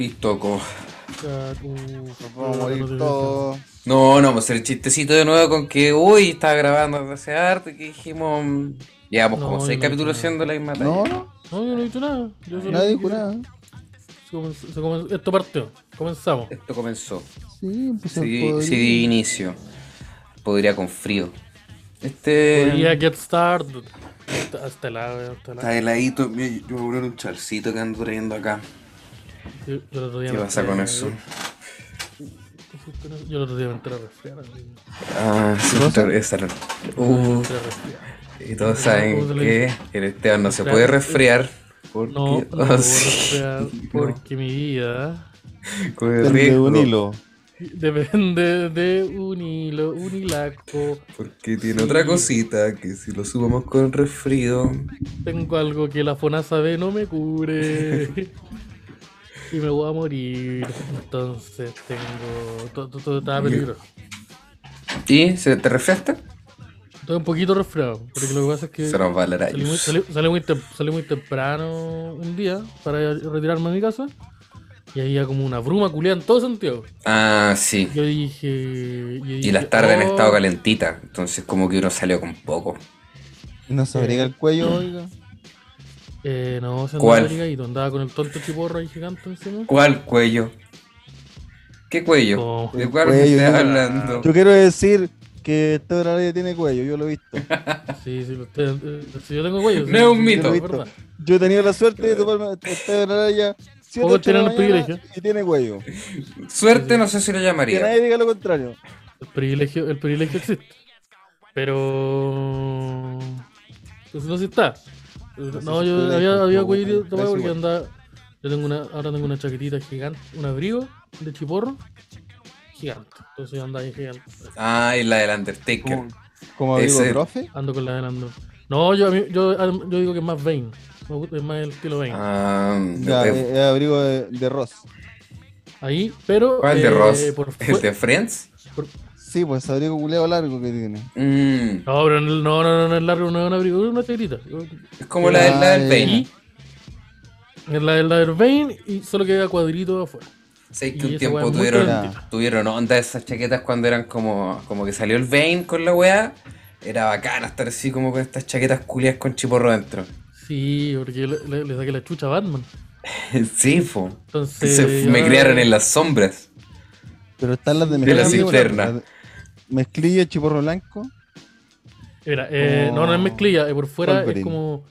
Listo, co. Cacu. Nos vamos a morir todos. No, no, vamos a hacer el chistecito de nuevo con que hoy estaba grabando desde hace harto y que dijimos. mm, Llevamos No, como yo seis no capítulos haciendo la misma talla. No, no, No, yo no he dicho nada. Yo solo- nadie dijo nada. Se comenzó- se comenzó- Esto partió. Comenzamos. Esto comenzó. Sí, empezó Sí, sí, inicio. Podría con frío. Este. Podría get started. Hasta, hasta el lado, hasta el lado. Está heladito. Mira, Yo voy a poner un charcito que ando trayendo acá. Yo, yo el otro día ¿Qué me pasa entré- con eso? Yo el otro día me entré a resfriar. así. Ah, sí, esa- Uh, entré a resfriar. y todos saben ¿Cómo se le que el Esteban no se puede resfriar. Porque, No, no oh, sí, resfriar no, porque mi vida corre Depende de un hilo. depende de un hilo, un hilaco. Porque tiene Sí. otra cosita que si lo subamos con resfrío. Tengo algo que la FONASA B no me cubre. y me voy a morir. Entonces tengo. Todo, todo, todo estaba peligroso. ¿Y se te resfriaste? Estoy un poquito resfriado. Porque lo que pasa es que. Se nos va el Salí muy, salí- salí muy tem- salí muy temprano un día para retirarme a mi casa. Y había como una bruma culiada en todo Santiago. Ah, sí. Yo dije. yo Y las tardes han "Oh". estado calentitas. Entonces, como que uno salió con poco. No se abriga el cuello, oiga. Eh, no, se ¿Cuál? andaba ligadito, andaba con el tonto chiporro ahí gigante encima. ¿Cuál cuello? ¿Qué cuello? ¿Cómo? ¿De cuál me cuello, estás yo- hablando? Yo quiero decir que este horario tiene cuello, yo lo he visto. Sí, sí, usted, eh, si yo tengo cuello. No sí, es un sí, mito. Yo. Yo he tenido la suerte de tomarme este horario siete, tienen el privilegio. y tiene cuello. Suerte, no sé si lo Que llamaría. nadie diga lo contrario. El privilegio, el privilegio existe. Pero. Pues no si está. No, yo había, había tomado porque igual. andaba. Yo tengo una, ahora tengo una chaquetita gigante, un abrigo de chiporro gigante. Entonces yo andaba ahí gigante. Ah, y la del Undertaker. Abrigo Ese- profe. Ando con la de Lando. No, yo, yo, yo digo que es más gusta- Es más el estilo Vane. Ah, Ya, eh, es, es abrigo de, de Ross. Ahí, pero. ¿Cuál de eh, Ross? por ¿El de Friends? por- Sí, pues abrigo culeado largo que tiene. Mm, No, pero no, no, no, no es largo, no es un abrigo, es una chaquetita. es como la, del- la del. Bane. Es la del la del Vane y solo queda cuadrito afuera. Sé que Y un tiempo tuvieron, tuvieron onda esas chaquetas cuando eran como, como que salió el Bane con la weá. Era bacano estar así como con estas chaquetas culias con chiporro dentro. Sí, porque le, le- le saqué la chucha a Batman. sí, fo. Entonces. Me criaron en las sombras. Pero están las de De la mezclilla. cisterna. las de- Mezclilla, chiporro blanco. Mira, eh, no, no es mezclilla, eh, por fuera es como.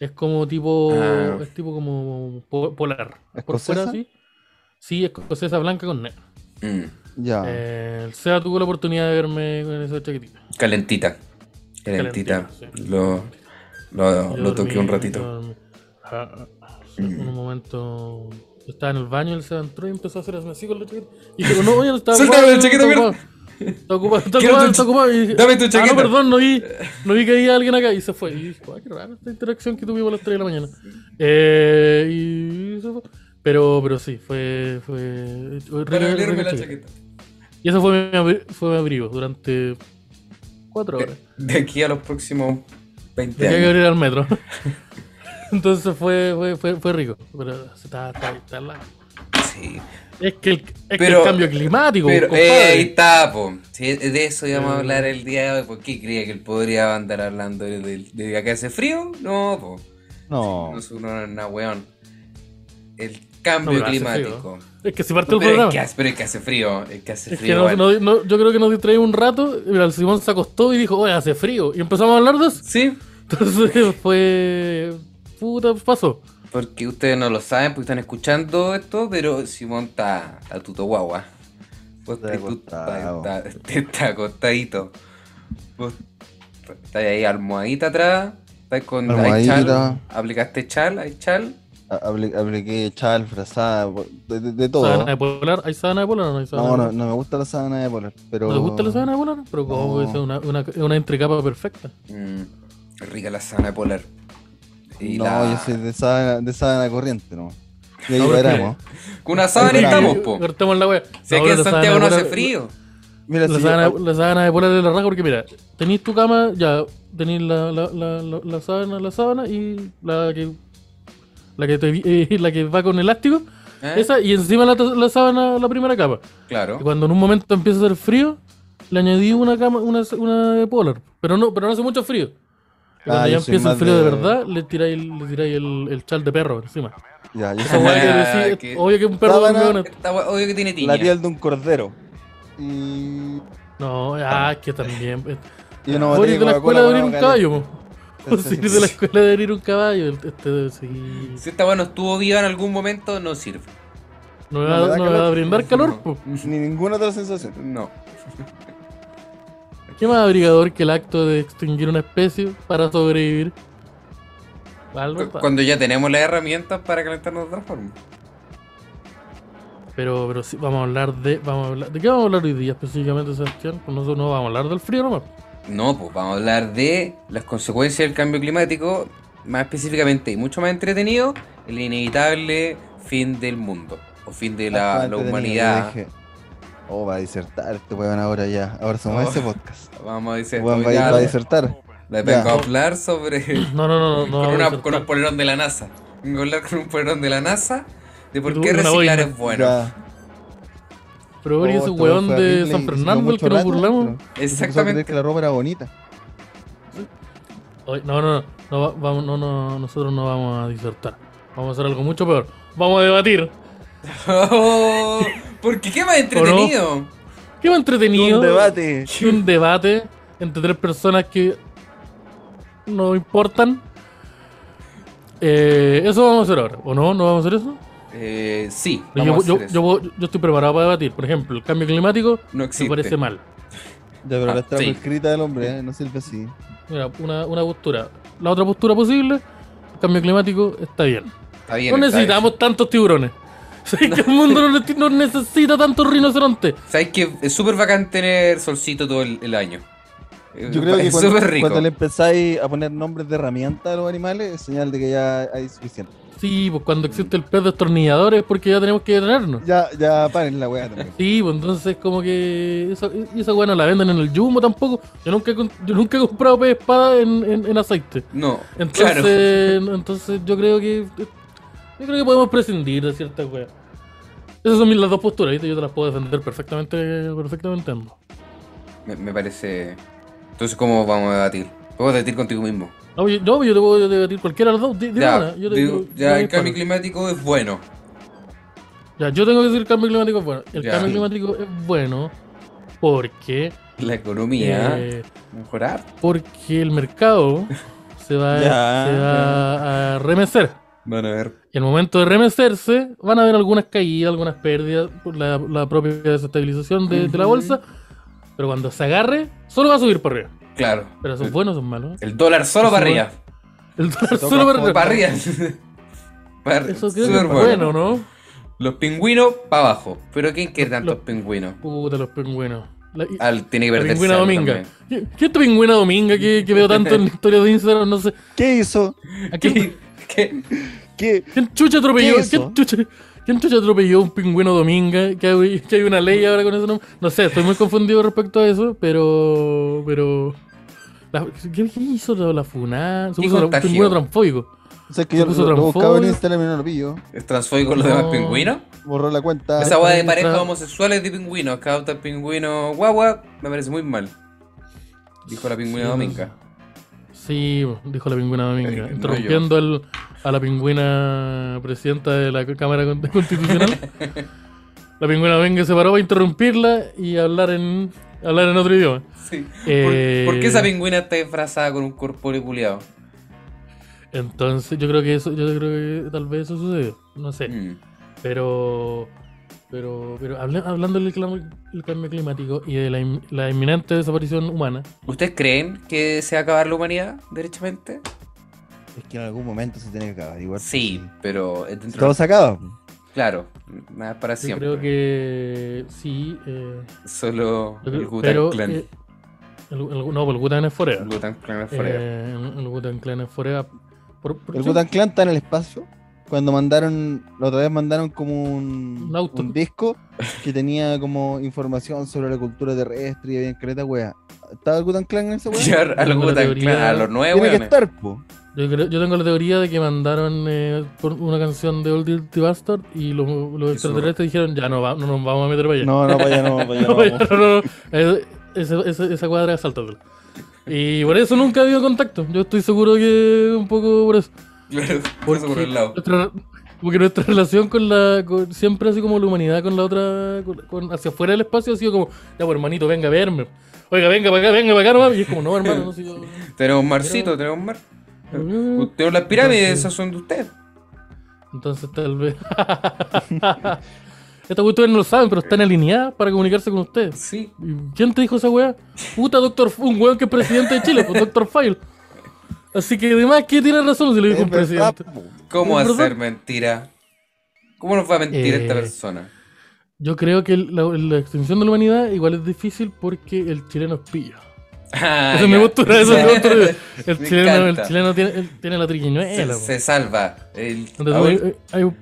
Es como tipo. Ah. Es tipo como po- polar. Por ¿Escocesa? fuera sí. Sí, escocesa blanca con negro. Mm, Ya. Eh, el SEA tuvo la oportunidad de verme con esa chaquetita. Calentita. Calentita. Calentita, sí. Lo, lo, lo toqué dormí, un ratito. Ah, ah, sí, En un momento yo estaba en el baño, él se entró y empezó a hacer así con la chaqueta. Y dije, no, oye, no estaba Suéltame la chaqueta, ocupado. Está ocupado, está ocupado, está ocupado. Y dame tu Ah, chaqueta. no, perdón, no vi, no vi que había alguien acá y se fue. Y dije, "Ay, qué rara esta interacción que tuvimos a las 3 de la mañana. Eh, y se fue. Pero, pero sí, fue. fue Para la chaqueta. Y eso fue mi, fue mi abrigo durante 4 horas. De, de aquí a los próximos 20 Tenía que años. abrir al metro. Entonces fue, fue, fue, fue rico. Pero se está, está, está Sí. Es que el, es que Pero- el cambio climático, Pero eh, ahí está, po. Sí, de eso íbamos a Eh. hablar el día de hoy. ¿Por qué creía que él podría andar hablando de, de, de que acá hace frío? No, po. No. No es una, una weón. El cambio climático. Es que si parte el Pero es, programa. que hace, pero es que hace frío. Es que hace Es que frío. no- igual. no- no- yo creo que nos distraímos un rato. Mira, el Simón se acostó y dijo, oye, hace frío. Y empezamos a hablar de eso. Sí, Entonces fue. Puta, pasó. Porque ustedes no lo saben, porque están escuchando esto, pero Simón está, está tuto guagua. Vos Está está, está- está acostadito. Vos estás ahí almohadita atrás, estás con hay Almohadita. chal, aplicaste chal, hay chal. A- apli- Apliqué chal, frazada, de, de- de todo. ¿Sábana de polar? ¿Hay sábana de polar o no hay sábana No, de no, polar? no me gusta la sábana de polar, pero... ¿No te gusta la sábana de polar? Pero como No. es una, una, una entrecapa perfecta. Mm, rica la sábana polar. Y no, la- yo soy de sábana, de sábana corriente, ¿no? Y ahí paramos. Con una sábana Ahí estamos, po. Cortemos la wea. Si aquí en Santiago no hace frío. Mira, La si sábana, yo- la sábana de polar de la raja porque mira, tenéis tu cama, ya, tenéis la, la, la, la, la sábana, la sábana y la que la que, te- eh, la que va con elástico ¿Eh? Esa y encima la, la sábana la primera capa. Y Claro. cuando en un momento empieza a hacer frío, le añadí una cama, una, una de polar. Pero no, pero no hace mucho frío. Y cuando Ah, ya empieza el frío de... de- verdad, le tiráis, le tiráis el, el chal de perro encima. Ya, yo soy Ah, que- obvio que un perro Sábana- Está obvio que tiene tiña. la piel de un cordero. Y. No, ah, que también. eh, Y una botella de la escuela de abrir un caballo, eres de la escuela de abrir un caballo. Este, sí. Si esta weá no estuvo viva en algún momento, no sirve. No me No va, me da no me va a brindar calor, No. po. Ni ninguna otra sensación. No. ¿Qué más abrigador que el acto de extinguir una especie para sobrevivir? Cuando ya tenemos las herramientas para calentarnos de otra forma. Pero, pero sí, vamos a hablar de. Vamos a hablar, ¿De qué vamos a hablar hoy día específicamente, Sebastián? Pues nosotros no vamos a hablar del frío nomás. No, pues vamos a hablar de las consecuencias del cambio climático, más específicamente y mucho más entretenido, el inevitable fin del mundo o fin de la, humanidad. Oh, va a disertar este weón ahora ya. Ahora somos Oh. ese podcast. Vamos a decir, Weón va, a- va a disertar. le a hablar sobre No, no, no, no. no con, una- disertar. con un polerón de la NASA. Vengo a hablar con un polerón de la NASA de por qué reciclar es bueno. Ya. Pero Oh, ese este weón de San Fernando, el que nos burlamos. Exactamente. que la ropa era bonita. No, no, no. No, va- vamos, no, no, nosotros no vamos a disertar. Vamos a hacer algo mucho peor. Vamos a debatir. Oh, porque qué más entretenido. ¿Qué más entretenido? Un debate. un debate entre tres personas que no importan. Eh, eso vamos a hacer ahora, ¿o no? ¿No vamos a hacer eso? Eh, sí, Yo, vamos yo, a hacer yo, eso. puedo- yo estoy preparado para debatir. Por ejemplo, el cambio climático no me existe. parece mal. Ya, pero Ah, la está sí. escrita del hombre, ¿eh? no sirve así. Mira, una, una postura. La otra postura posible, el cambio climático está bien. Está bien, no está necesitamos tantos tiburones. ¿Sabes que el mundo no, ne- no necesita tantos rinocerontes? bien. Sabes que es súper bacán tener solcito todo el, el año. Yo creo que es cuando, súper rico. cuando le empezáis a poner nombres de herramientas a los animales, es señal de que ya hay suficiente. Sí, pues cuando existe el pez destornillador es porque ya tenemos que detenernos. Ya, ya paren la weá también. Sí, pues entonces como que esa, y esa weá no la venden en el Jumbo tampoco. Yo nunca, he con- yo nunca he comprado pez espada en, en, en aceite. No, Entonces, claro. entonces yo creo que yo creo que podemos prescindir de ciertas weas. Esas son mis las dos posturas, ¿viste? Yo te las puedo defender perfectamente, perfectamente ambas. Me, me parece. Entonces, ¿cómo vamos a debatir? Puedo debatir contigo mismo. No, yo, no, yo te puedo debatir cualquiera de las dos. di- dime Ya, una, yo te digo, digo- ya yo el cambio climático es bueno. Ya, yo tengo que decir el cambio climático es bueno. El Ya. cambio climático es bueno porque La economía. eh, Mejorar. porque el mercado se va, Ya, se va a remecer. Van a ver. Y al momento de remecerse, van a haber algunas caídas, algunas pérdidas por la, la propia desestabilización de, de la bolsa. Pero cuando se agarre, solo va a subir para arriba. Claro. Pero son buenos o son malos. el dólar solo para arriba. El dólar solo para Para arriba. arriba. Para- Eso creo que es bueno, ¿no? Los pingüinos para abajo. Pero ¿quién quiere tantos Los- pingüinos? Puta, los pingüinos. La, Al, tiene que perderse pingüina dominga. ¿Qué, qué es tu pingüina dominga que, que veo tanto en la historia de Instagram? No sé. ¿Qué hizo? ¿A quién, ¿Qué? ¿Qué? ¿Qué? quién chucha atropelló? ¿Quién chucha, quién chucha atropelló un pingüino dominga? Que hay, que hay una ley ahora con ese nombre. No sé, estoy muy confundido respecto a eso, pero. pero. la- ¿qué, qué hizo la, la FUNA? Se ¿Qué puso un pingüino transfóbico. O sea, que Se yo puso lo, lo buscaba en. Instagram y no lo pillo. ¿Es transfóbico con los demás No. pingüinos? Borró la cuenta. Esa weá de parejas homosexuales de pingüinos, que adopta el pingüino guagua, me parece muy mal. Dijo la pingüina Sí, dominga. Sí, dijo la pingüina Eh, dominga. no interrumpiendo al- a la pingüina presidenta de la Cámara Con- Constitucional. la pingüina dominga se paró para interrumpirla y hablar en, hablar en otro idioma. Sí. Eh, ¿Por, por qué esa pingüina está disfrazada con un corpóreo culiado? Entonces yo creo que eso, yo creo que tal vez eso sucedió. No sé. Mm. Pero. Pero, pero habla- hablando del cambio climático y de la, in- la inminente desaparición humana, ¿Ustedes creen que se va a acabar la humanidad, derechamente? Es que en algún momento se tiene que acabar. Igual. Sí, pero Todo se acaba. Claro, nada es para yo siempre. creo que sí. eh, Solo el Gutan pero, Clan. eh, el, el- no, pues el Gutan es forever. el Gutan Clan es forever. Eh, el, Wu-Tang Clan es forever. Por, por- El sí, Butan Clan está en el espacio. Cuando mandaron, la otra vez mandaron como un, Un auto. un disco que tenía como información sobre la cultura terrestre y había caleta wea. ¿Estaba el Butan Clan en esa wea? A los Gutan Clan, a los nueve Tiene que weones. estar, po. Yo, creo- yo tengo la teoría de que mandaron eh, por una canción de Old Dirty Bastard y los, los extraterrestres dijeron, ya no, va- no nos vamos a meter para allá. No, no, para allá no, para allá no. No, vamos. no, no, esa cuadra, sáltatela. Y por eso nunca ha habido contacto. Yo estoy seguro que un poco por eso. Claro, Porque eso por el lado. Nuestra, porque nuestra relación con la. con- siempre así como la humanidad con la otra. con- con- hacia afuera del espacio ha sido como, ya pues hermanito, venga a verme. Oiga, venga para acá, venga para acá, nomás. Y es como, no, hermano, no sé yo. Tenemos marcito, tenemos mar. Tenemos las pirámides, esas son de usted. Entonces tal vez. Estas ustedes no lo saben, pero están alineadas para comunicarse con ustedes. Sí. ¿Y ¿Quién te dijo esa weá? Puta, doctor, un weón que es presidente de Chile, pues doctor File. Así que además que tiene razón si le dijo un presidente. ¿Cómo hacer mentira? ¿Cómo nos va a mentir Eh, esta persona? Yo creo que la, la extinción de la humanidad igual es difícil porque el chileno es pillo. Ah, esa es mi postura, esa es mi postura. El Me chileno, el encanta. chileno tiene, la triquiñuela. Se, se salva. El- Entonces, a, hay, hay un,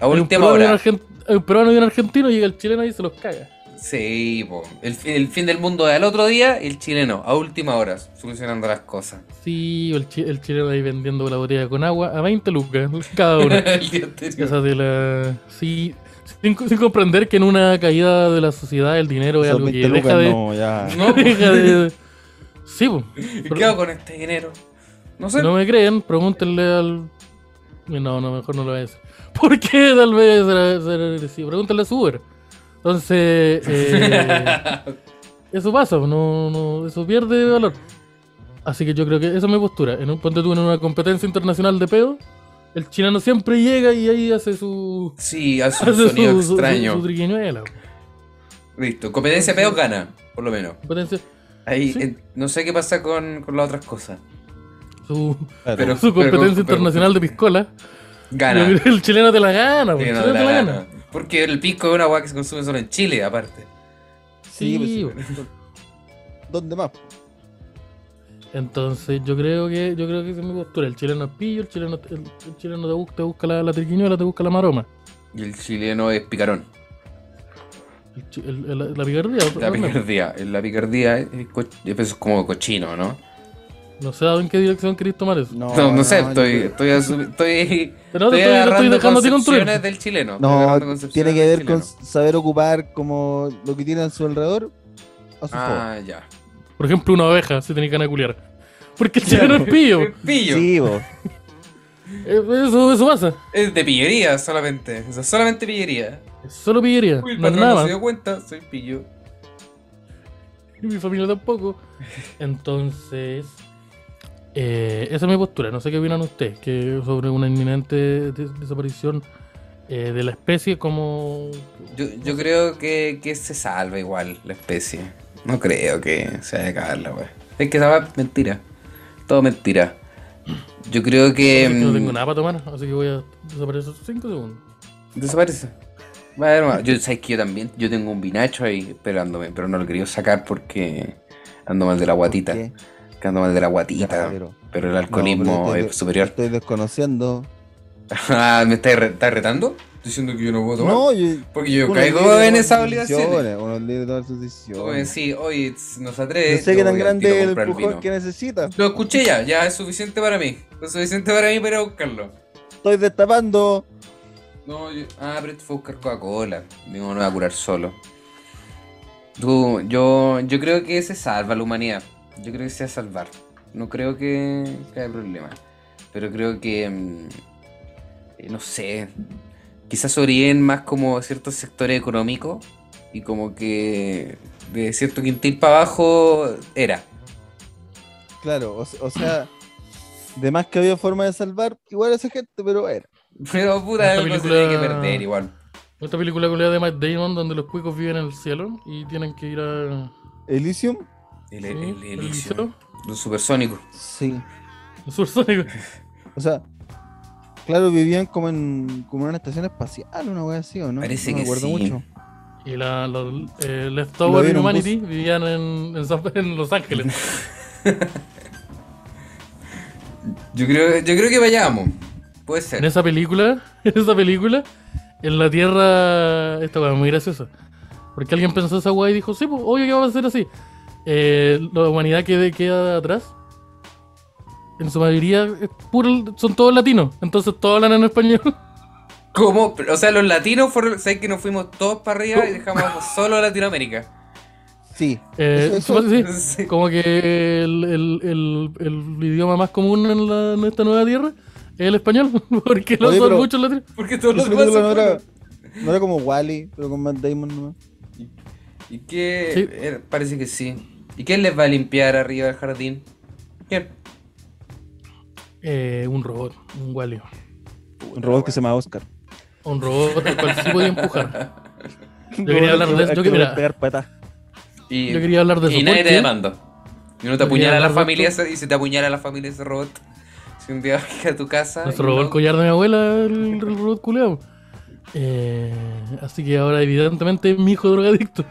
a hay un peruano y un argentino, llega el chileno y se los caga. Sí, po. El, fin, el fin del mundo al otro día, el chileno, a última hora, solucionando las cosas. Sí, el, chi- el chileno ahí vendiendo la botella con agua a 20 lucas cada uno. el día. Esa de la... Sí, sin, sin comprender que en una caída de la sociedad el dinero es Esos algo 20 que deja de... no, ya. No, deja de... Sí, po. ¿Y ¿Qué hago con este dinero? No sé. Si no me creen, pregúntenle al... No, no, mejor no lo voy a decir. ¿Por qué tal vez será? Pregúntenle a Uber. Entonces, eh, eso pasa, no, no, eso pierde valor. Así que yo creo que esa es mi postura. En un, ponte tú en una competencia internacional de pedo, el chileno siempre llega y ahí hace su... Sí, hace un Hace sonido su, extraño. su- su triquiñuela. Listo. Competencia peor gana, por lo menos. Competencia, Ahí Sí. eh, no sé qué pasa con, con las otras cosas. su. Pero- su competencia pero- internacional de piscola. Gana. El chileno te la gana, Sí, el no, chileno la te la gana. gana. Porque el pisco es una agua que se consume solo en Chile, aparte. Sí, Sí, pues, sí. ¿Dónde más? Entonces yo creo que yo creo que esa es mi postura. El chileno es pillo, el chileno, el, el chileno te busca, te busca la, la triquiñuela, te busca la maroma. Y el chileno es picarón. El el- la picardía. La realmente. picardía. La picardía es, eso es como cochino, ¿no? No sé en qué dirección queréis tomar eso. No, No, no, sé, yo estoy, estoy, asumi- estoy, Pero no estoy, estoy estoy construir. del chileno. estoy No, tiene que ver con saber ocupar como lo que tiene a su alrededor a su favor. Ah, ya. Por ejemplo, una oveja, si tenéis ganas de culiar. Porque el chileno es pillo. Es pillo. Sí, vos. Eh, Eso, eso pasa. Es de pillería solamente. O sea, solamente pillería. Es solo pillería. Uy, el no es nada no se dio cuenta, soy pillo. Y mi familia tampoco. Entonces, eh, esa es mi postura. No sé qué opinan ustedes que sobre una inminente des- desaparición eh, de la especie como... Yo, yo creo que, que se salva igual la especie. No creo que se vaya a acabar la wea. Es que esa mentira. Todo mentira. Yo creo que. No mm, tengo nada para tomar, así que voy a desaparecer 5 segundos. Desaparece. Bueno, yo sabes que yo también. Yo tengo un vinacho ahí esperándome, pero no lo quería sacar porque ando mal de la guatita. ¿Qué? Que ando mal de la guatita. pero- Pero el No, alcoholismo pero es superior. Estoy desconociendo. Ah, ¿me estás, re- estás retando? Diciendo que yo no puedo tomar. No, yo. porque yo caigo en obligaciones. decisiones, Uno es libre de tomar sus decisiones. sí, oye, no se atreve. No sé qué tan grande el empujón que necesita. Lo escuché ya, ya es suficiente para mí. Es suficiente para mí para ir a buscarlo. Estoy destapando. No, yo... Ah, pero esto fue a buscar Coca-Cola. Digo, no va a curar solo. Tú, yo, yo creo que se salva la humanidad. Yo creo que se va a salvar. No creo que, que haya problema. Pero creo que. mm, eh, no sé. Quizás sobreviven más como ciertos sectores económicos. Y como que. De cierto quintil para abajo era. Claro, o, se- o sea, de más que había forma de salvar, igual a esa gente, pero era. Pero puta, Esta algo se película- tiene que perder igual. Esta película con la de Matt Damon donde los cuicos viven en el cielo y tienen que ir a... Elysium, El, el, el, el Los supersónicos. sí. el supersónico. O sea, claro, vivían como en, como en una estación espacial, una wea así, ¿o no? Parece no me que acuerdo sí. mucho. Y la, los eh, Lo Leftover un Humanity vivían en, en, San- en Los Ángeles. Yo creo, yo creo que vayamos. Puede ser. En esa película, en esa película, en la Tierra, esta weá es muy graciosa. Porque alguien pensó esa weá y dijo, sí, pues, obvio que va a ser así. Eh, la humanidad quede, queda atrás. en su mayoría es puro- son todos latinos, entonces todos hablan en español. ¿Cómo? O sea, los latinos fueron. ¿Sabes que nos fuimos todos para arriba y dejamos solo a Latinoamérica? Sí. Eh, Eso- eso- sí, Sí. como que el, el- el- el idioma más común en, la- en esta nueva tierra es el español, porque lo Oye, son pero- muchos latinos. Porque todos los demás no no era como Wally, pero con Matt Damon nomás. ¿Y qué? Sí. eh, parece que sí. ¿Y quién les va a limpiar arriba del jardín? ¿Quién? Eh, un robot, un Wally. Un robot que se llama Oscar. Un robot al cual sí podía empujar. Un quería robot hablar de eso, yo mira. Y, Yo quería hablar de eso. y nadie te demanda. Y uno te Yo apuñala a la familia y se te apuñala a la familia ese robot. Si un día vas a tu casa. Nos y robó no- el collar de mi abuela, el, el robot culeado. Eh, así que ahora, evidentemente, es mi hijo drogadicto.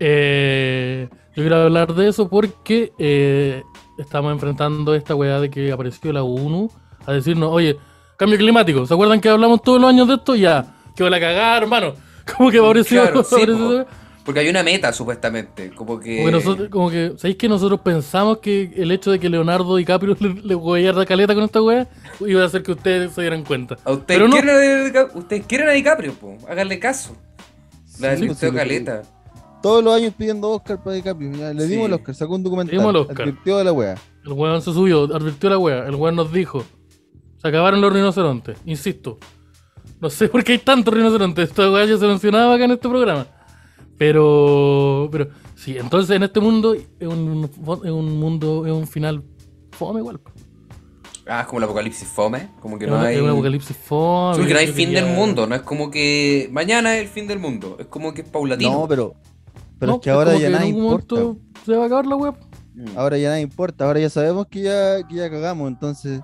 Eh, yo quiero hablar de eso porque eh, estamos enfrentando esta weá de que apareció la ONU a decirnos, oye, cambio climático. ¿Se acuerdan que hablamos todos los años de esto? Ya, que va a cagar, hermano. Como que apareció. Claro, sí, apareció- po. Porque hay una meta, supuestamente. Como que. como que nosotros, como que, ¿sabéis que nosotros pensamos que el hecho de que Leonardo DiCaprio le, le hueveara caleta con esta weá iba a hacer que ustedes se dieran cuenta? A ustedes, Pero no. quieren a DiCaprio, ustedes quieren a DiCaprio, po. Háganle caso. La Sí, sí, Caleta. Todos los años pidiendo Oscar para DiCaprio. Ya, le dimos Sí. el Oscar, sacó un documental. Le dimos el Oscar. Advirtió de la wea. El weón se subió, advirtió la wea. El weón nos dijo: Se acabaron los rinocerontes. Insisto. No sé por qué hay tantos rinocerontes. Esta wea ya se mencionaba acá en este programa. Pero. Pero. Sí, entonces en este mundo es un, es un mundo, es un final fome igual. Ah, es como el apocalipsis fome. Como que Es no un- hay. es un apocalipsis fome. Sí, porque no hay fin quería- del mundo. No es como que mañana es el fin del mundo. Es como que es paulatino. No, pero. Pero No, es que ahora ya nada algún importa. momento Se va a acabar la wea. Mm. Ahora ya nada importa. Ahora ya sabemos que ya, que ya cagamos. Entonces,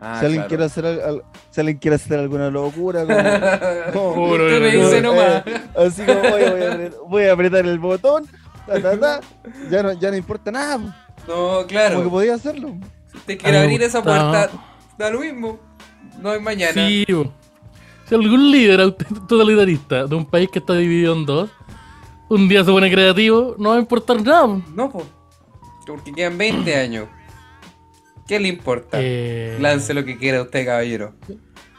Ah, si alguien claro. quiere hacer al- al- si alguien quiere hacer alguna locura, como, como- Puro, me dice nomás. eh, así como voy, a- voy a apretar, voy a apretar el botón, ta, ta, ta, ya no, ya no importa nada. No, Como que claro. podía hacerlo. Si usted quiere A mí me abrir esa puerta, da lo mismo. No hay mañana. Sí, si algún líder totalitarista de un país que está dividido en dos, un día se pone creativo, no va a importar nada. No, pues. Porque quedan 20 años. ¿Qué le importa? Eh, Lance lo que quiera usted, caballero.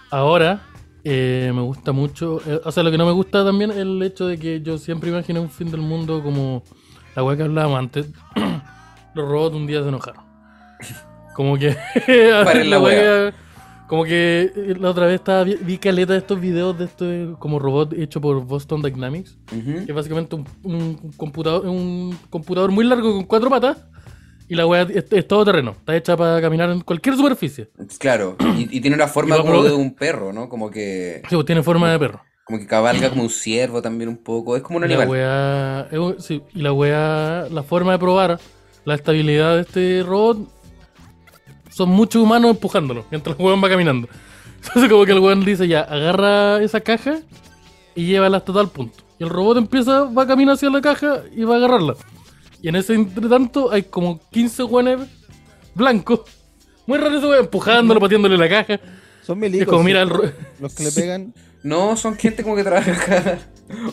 ahora, eh, me gusta mucho, eh, o sea, lo que no me gusta también es el hecho de que yo siempre imaginé un fin del mundo como la weá que hablábamos antes. Los robots un día se enojaron. Como que... Paren la weá que- Como que eh, la otra vez estaba, vi, caleta de estos videos de estos como robot hecho por Boston Dynamics. Que es básicamente un, un computador, un computador muy largo con cuatro patas y la weá es, es todo terreno, está hecha para caminar en cualquier superficie. Claro. Y, y tiene una forma como probar- de un perro, ¿no? Como que. Sí, pues tiene forma de perro. Como que cabalga como un ciervo también un poco. Es como un Y la animal. weá, sí, y la weá, la forma de probar la estabilidad de este robot son muchos humanos empujándolo mientras el weón va caminando. Entonces como que el weón dice ya, agarra esa caja y llévala hasta tal punto. Y el robot empieza, va a caminar hacia la caja y va a agarrarla. Y en ese entretanto hay como 15 weones blancos. Muy raro ese weón, empujándolo, pateándole la caja. Son milicos. Es como, mira, el ¿cierto? ro- Los que le pegan. No, son gente como que trabaja.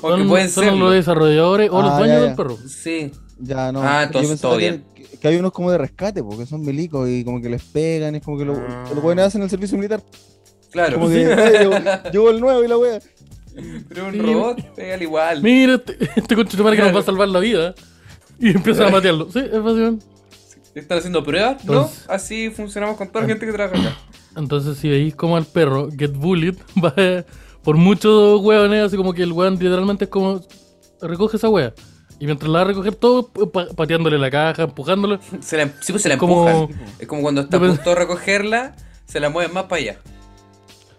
o que Son, pueden son ser. los desarrolladores o los Ah, dueños ya, del perro. Sí. Ya no. Ah, yo entonces todo que, bien. que- que hay unos como de rescate, porque son milicos y como que les pegan. Es como que lo- Ah. los buenos hacen el servicio militar. Claro. Como que "Oye, llegó, llegó el nuevo y la wea. Pero un Sí. robot, pégale igual. Mira, este, este conche de madre que nos va a salvar la vida. Y empiezan a matearlo. Sí, es fácil. ¿Están haciendo pruebas? No, así funcionamos con toda la gente que trabaja acá. Entonces, si veis como al perro get bullied, va por muchos hueones, así como que el hueón literalmente es como recoge esa hueá. Y mientras la va a recoger todo, pa- pateándole la caja, empujándole. Se la, sí, pues se la Como- empujan. Es como cuando está a Depende- punto de recogerla, se la mueven más para allá.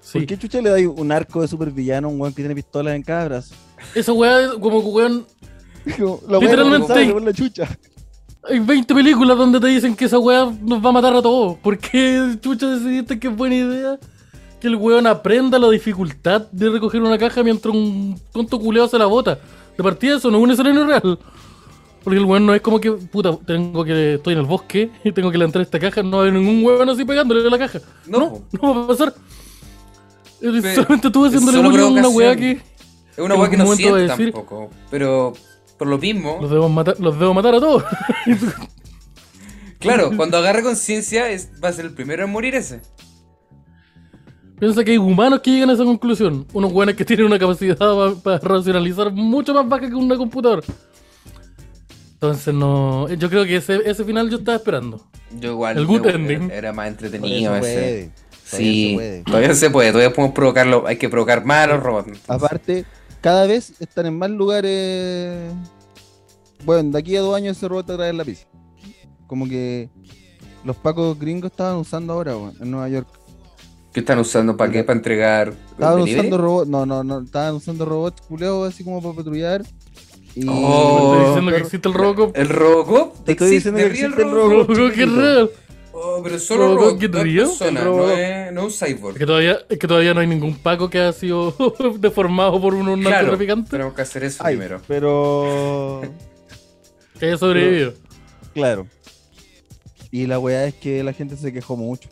Sí. ¿Por qué chucha le da un arco de supervillano a un weón que tiene pistolas en cada brazo? Esa es como. Como, La Literalmente- por la chucha. Hay 20 películas donde te dicen que esa weá nos va a matar a todos. ¿Por qué, chucha, decidiste que es buena idea que el weón aprenda la dificultad de recoger una caja mientras un tonto culeo se la bota? De partida eso no es un escenario real. Porque el weón no es como que, puta, tengo que, estoy en el bosque y tengo que levantar esta caja, no hay ningún weón así pegándole a la caja. No, No, va a pasar. Eres Pe- solamente tú haciéndole solo una weá que Es una weá que no siente decir- tampoco. Pero por lo mismo, los debo matar, los debo matar a todos. Claro, cuando agarre conciencia va a ser el primero en morir ese. Piensa que hay humanos que llegan a esa conclusión. Unos buenos que tienen una capacidad para racionalizar mucho más baja que una computadora. Entonces no. Yo creo que ese, ese final yo estaba esperando. Yo igual. El good yo- ending. Era más entretenido se ese. puede. Sí, Todavía se puede. todavía se puede, todavía podemos provocarlo, hay que provocar más a los robots. Aparte, cada vez están en más lugares. Bueno, de aquí a dos años ese robot te trae la pizza. Como que los pacos gringos estaban usando ahora, weón, en Nueva York. ¿Qué están usando? ¿Para qué? ¿Para entregar? Estaban usando robots, no, no, no, estaban usando robots culeados así como para patrullar. Y Oh. Estoy diciendo que existe el Robocop. ¿El Robocop? Te estoy diciendo que ¿Existe el Robocop. Robocop, qué chiquitito. real. Oh, pero solo Robocop robot, Get no es Real. persona, El no es, no es un cyborg. Es que, todavía, es que todavía no hay ningún Paco que ha sido deformado por un Claro, narcotraficante tenemos que hacer eso Ay, primero. pero que haya sobrevivido. claro. Y la weá es que la gente se quejó mucho.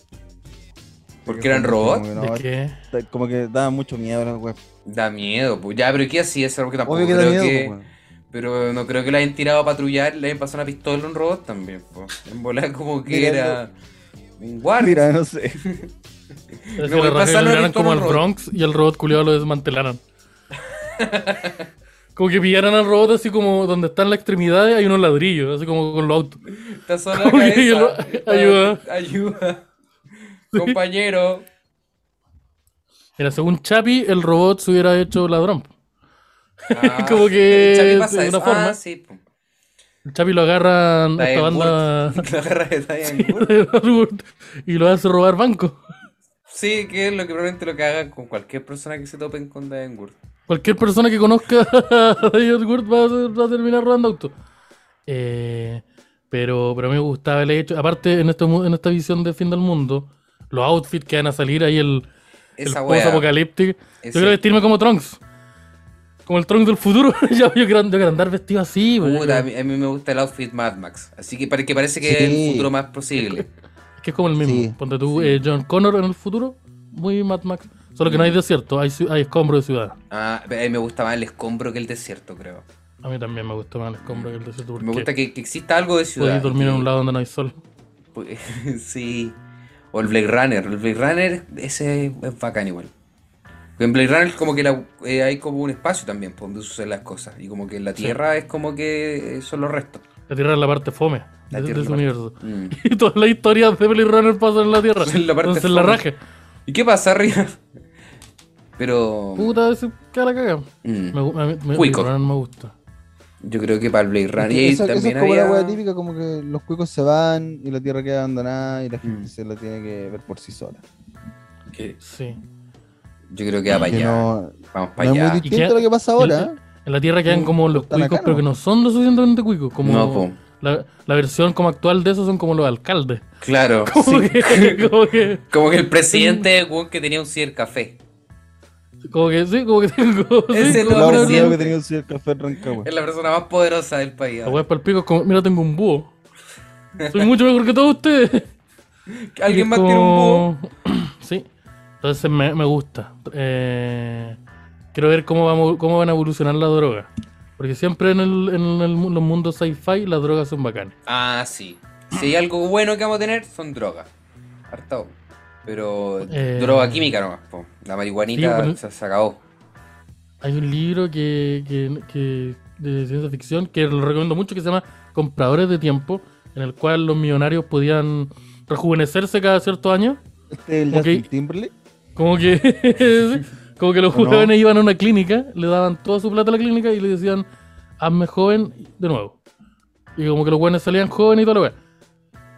¿Porque eran robots? Como que, ¿De no, qué? ta- como que daba mucho miedo la weá. Da miedo, pues ya, pero ¿qué hacía eso? Porque tampoco Obvio que da creo miedo, que. weón. Pero no creo que la hayan tirado a patrullar, le hayan pasado una pistola a un robot también, pues. En volar como que Mira, era. Un guardia. Mira, no sé. Es pasar lo como al. Bronx y al robot culiado lo desmantelaron. como que pillaran al robot así como donde están las extremidades hay unos ladrillos, así como con los autos. Está sola la cabeza. lo- ayuda. Ayuda. Compañero. Era según Chapi, el robot se hubiera hecho ladrón. Ah, Como que Chapi pasa de eso. una forma. Ah, sí, pues. El Chapi lo agarran esta Diane banda Wood. La garra de Diane y lo hace robar banco. Sí, que es lo que probablemente lo que hagan con cualquier persona que se topen con Diane Wood. Cualquier persona que conozca a Wood va a, va a terminar robando auto. Eh, pero, pero a mí me gustaba el hecho. Aparte, en, este, en esta visión de fin del mundo, los outfits que van a salir ahí, el, el Esa wea. post-apocalíptico. Yo quiero vestirme como Trunks. Como el Trunks del futuro. yo, yo quiero, yo quiero andar vestido así. Puta, a, mí, a mí me gusta el outfit Mad Max. Así que, pare- que parece que es el futuro más posible. Es que es como el mismo. Sí, Ponte tú, sí. eh, John Connor en el futuro, muy Mad Max. Solo que no hay desierto, hay, hay escombro de ciudad. Ah, a mí me gusta más el escombro que el desierto, creo. A mí también me gusta más el escombro que el desierto. Me gusta que, que exista algo de ciudad. Podéis dormir en un lado donde no hay sol. pues, sí. O el Blade Runner. El Blade Runner, ese es bacán igual. En Blade Runner como que la- eh, hay como un espacio también por donde suceden las cosas. Y como que la Sí. Tierra es como que eh, son los restos. La Tierra es la parte fome La de, Tierra de su universo. Mm. Y todas las historias de Blade Runner pasan en la Tierra. En la Entonces la raje. ¿Y qué pasa arriba? Pero... Puta, ese cara caga. mm, Me, me. Blade Runner me gusta. Yo creo que para el Blade Runner... Y ahí Eso, eso es también como la había- weá típica, como que los cuicos se van y la tierra queda abandonada y la gente Mm. se la tiene que ver por sí sola. que- Sí. Yo creo que va para Que allá. no, Vamos no para es muy allá. distinto qué- a lo que pasa ahora. ¿eh? En la Tierra quedan como los están acá, cuicos, pero ¿no? que no son lo suficientemente cuicos. Como No, po. la, la versión como actual de eso son como los alcaldes. Claro. Como, sí. que, como que Como que el presidente que tenía un cibercafé. Como que sí, como que tengo. Sí, es como La que tenía un ciber café en Rancagua. Es la persona más poderosa del país. La wea para el pico es como, mira, tengo un búho. Soy mucho mejor que todos ustedes. ¿Alguien más es tiene un búho? como- sí. Entonces me, me gusta. Eh, quiero ver cómo, vamos, cómo van a evolucionar las drogas. Porque siempre en, el, en el los mundos sci-fi las drogas son bacanas. Ah, sí. Si hay algo bueno que vamos a tener, son drogas. Hartao. Pero Eh, droga química nomás. po. La marihuanita sí, se, se acabó. Hay un libro que, que- que- de ciencia ficción que lo recomiendo mucho que se llama Compradores de Tiempo, en el cual los millonarios podían rejuvenecerse cada cierto año. Este es el Ok. Justin Timberlake. Como que, como que los jóvenes iban a una clínica, le daban toda su plata a la clínica y le decían, hazme joven de nuevo. Y como que los jóvenes salían jóvenes y todo lo que.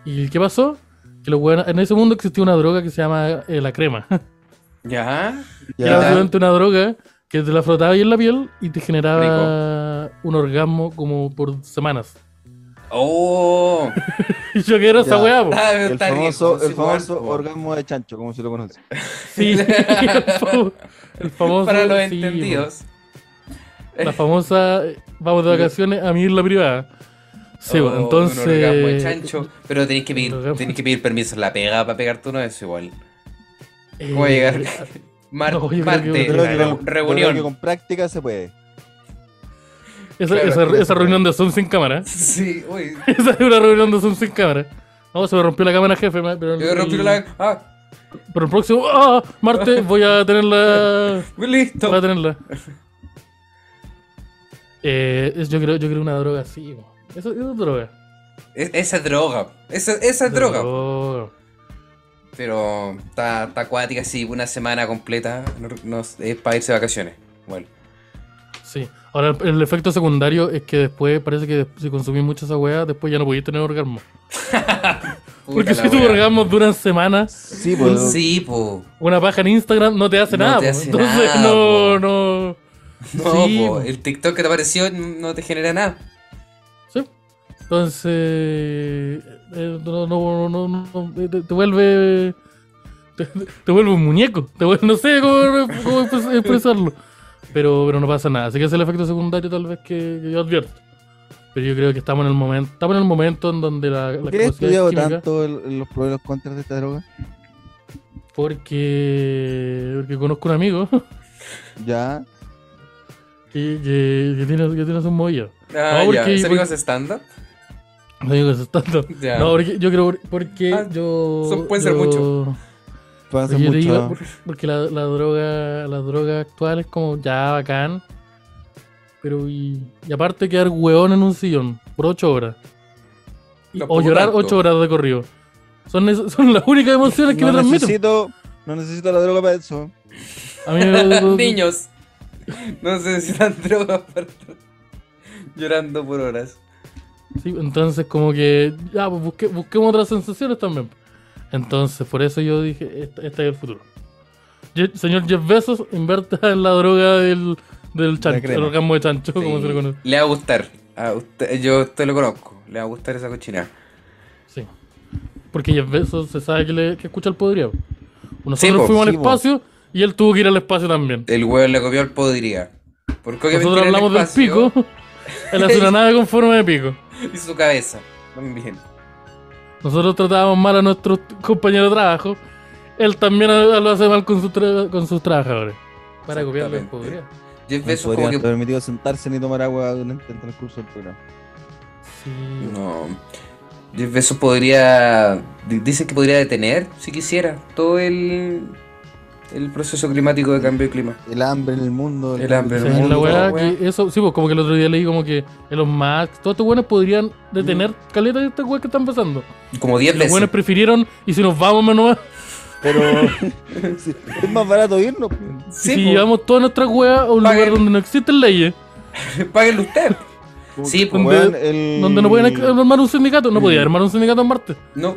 ¿Y qué pasó? Que los hueones- en ese mundo existía una droga que se llama eh, la crema. ¿Ya? Que era básicamente una droga que te la frotaba ahí en la piel y te generaba un orgasmo como por semanas. ¡Oh! Y yo que era esa weá, El famoso, el famoso orgasmo de chancho, como se lo conoce. Sí, el famo- el famoso. Para los sí, entendidos. po. La famosa vamos de vacaciones a mi isla privada. Sí, Oh, entonces. Un orgasmo de chancho. Pero tenéis que pedir, que pedir permiso en la pega para pegarte uno de eso igual. Eh, ¿Cómo llegar? Mar- no, yo creo Marte, reunión. que con práctica se puede. Esa, Claro, esa- reunión de Zoom sin cámara. Sí, uy. Esa es una reunión de Zoom sin cámara. No, se me rompió la cámara, jefe. Pero, Yo rompí la. Ah, pero el próximo ah, martes voy a tenerla. listo. Voy a tenerla. Eh, es- yo, creo, yo creo una droga así. Eso, eso es droga. Es- esa es droga. Esa, esa es droga. Droga. Pero está, está acuática, sí, una semana completa. No, no- es para irse de vacaciones. Bueno. Sí. Ahora, el, el efecto secundario es que después parece que si consumís mucho esa weá, después ya no podéis tener orgasmo. Porque si tus orgasmos duran semanas, Sí, pues. Sí, po. una paja en Instagram no te hace No nada. te po. hace Entonces, nada, no, po. no. No, Sí, po. po. El TikTok que te apareció no te genera nada. Sí. Entonces, eh, no, no, no, no, no, te, te vuelve. Te, te vuelve un muñeco. Te vuelve, no sé cómo, cómo expres- expresarlo. Pero, pero no pasa nada. Así que es el efecto secundario, tal vez, que, que yo advierto. Pero yo creo que estamos en el momento, estamos en el momento en donde la, la ¿Por qué has capacidad estudiado química- tanto el- los pros y los contras de esta droga? Porque, porque conozco un amigo Ya. que, que, que tiene, que tiene sus movidas. Ah, No, ya. ¿Ese amigo porque- hace stand-up? No digo eso tanto. Ya. No, porque yo creo porque Ah, yo. son- pueden ser yo- muchos. Pasa Porque, yo te mucho. digo, porque la, la droga la droga actual es como ya bacán. Pero y, y aparte quedar hueón en un sillón por 8 horas. Y- o llorar tanto. 8 horas de corrido. Son, es- son las únicas emociones que no me transmiten. necesito, no necesito la droga para eso. A mí me- Niños. No necesitan drogas para estar llorando por horas. Sí, entonces como que ya, pues busque- busquemos otras sensaciones también. Entonces, por eso yo dije, este, este es el futuro. Je- señor Jeff Bezos, inverta en la droga del, del chancho, el orgasmo de chancho, como se le conoce. Le va a gustar. A usted, yo usted lo conozco. Le va a gustar esa cochina. Sí. Porque Jeff Bezos se sabe que, le, que escucha el podrido. Nosotros Sí, fuimos al sí, espacio y él tuvo que ir al espacio también. El huevo le copió al podría. Porque Nosotros hablamos del pico. Él hace una nave con forma de pico. Y su cabeza. También. Nosotros tratábamos mal a nuestros compañeros de trabajo. Él también lo hace mal con, sus tra- con sus trabajadores. Para el Exactamente. podrido. Jeff No Bezos podría como que... permitido sentarse ni tomar agua durante el transcurso del programa. Sí. No. Jeff Bezos podría... di- Dicen que podría detener, si quisiera, todo el... El proceso climático de cambio de clima. El hambre en el mundo. El hambre en el la mundo, weá. que eso, sí, pues como que el otro día leí como que Elon Musk, todos estos buenos podrían detener caleta de estas weas que están pasando. Como 10 Los veces. buenos prefirieron, y si nos vamos menos más, Pero sí, es más barato irnos. Sí, si po. llevamos todas nuestras weas a un lugar donde no existen leyes, Páguenlo usted. Sí, pues, weón, el- donde no pueden armar un sindicato, no podía armar un sindicato en Marte. No.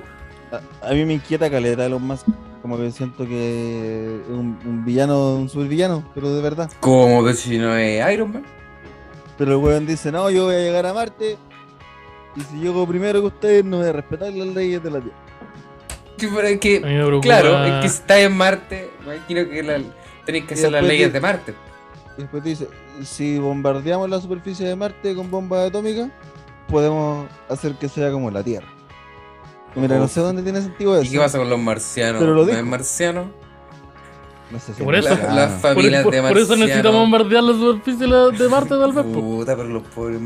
A, a mí me inquieta caleta Elon Musk. Como que siento que es un, un villano, un supervillano, pero de verdad. Como que si no es Iron Man. Pero el weón dice, no, yo voy a llegar a Marte. Y si llego primero que ustedes, no voy a respetar las leyes de la Tierra. Que, pero es que- preocupa. claro, es que si estás en Marte, me imagino que la- tenéis que Y hacer las leyes de Marte. Y después dice, si bombardeamos la superficie de Marte con bombas atómicas, podemos hacer que sea como la Tierra. Mira, no sé dónde tiene sentido eso. ¿Y qué pasa con los marcianos? Pero lo ¿No es marciano? No sé si Por es eso- verdad. Las Por, familias por- de por marcianos. eso necesitamos bombardear la superficie de la- de Marte, tal vez. Puta, pero los pobres Eh,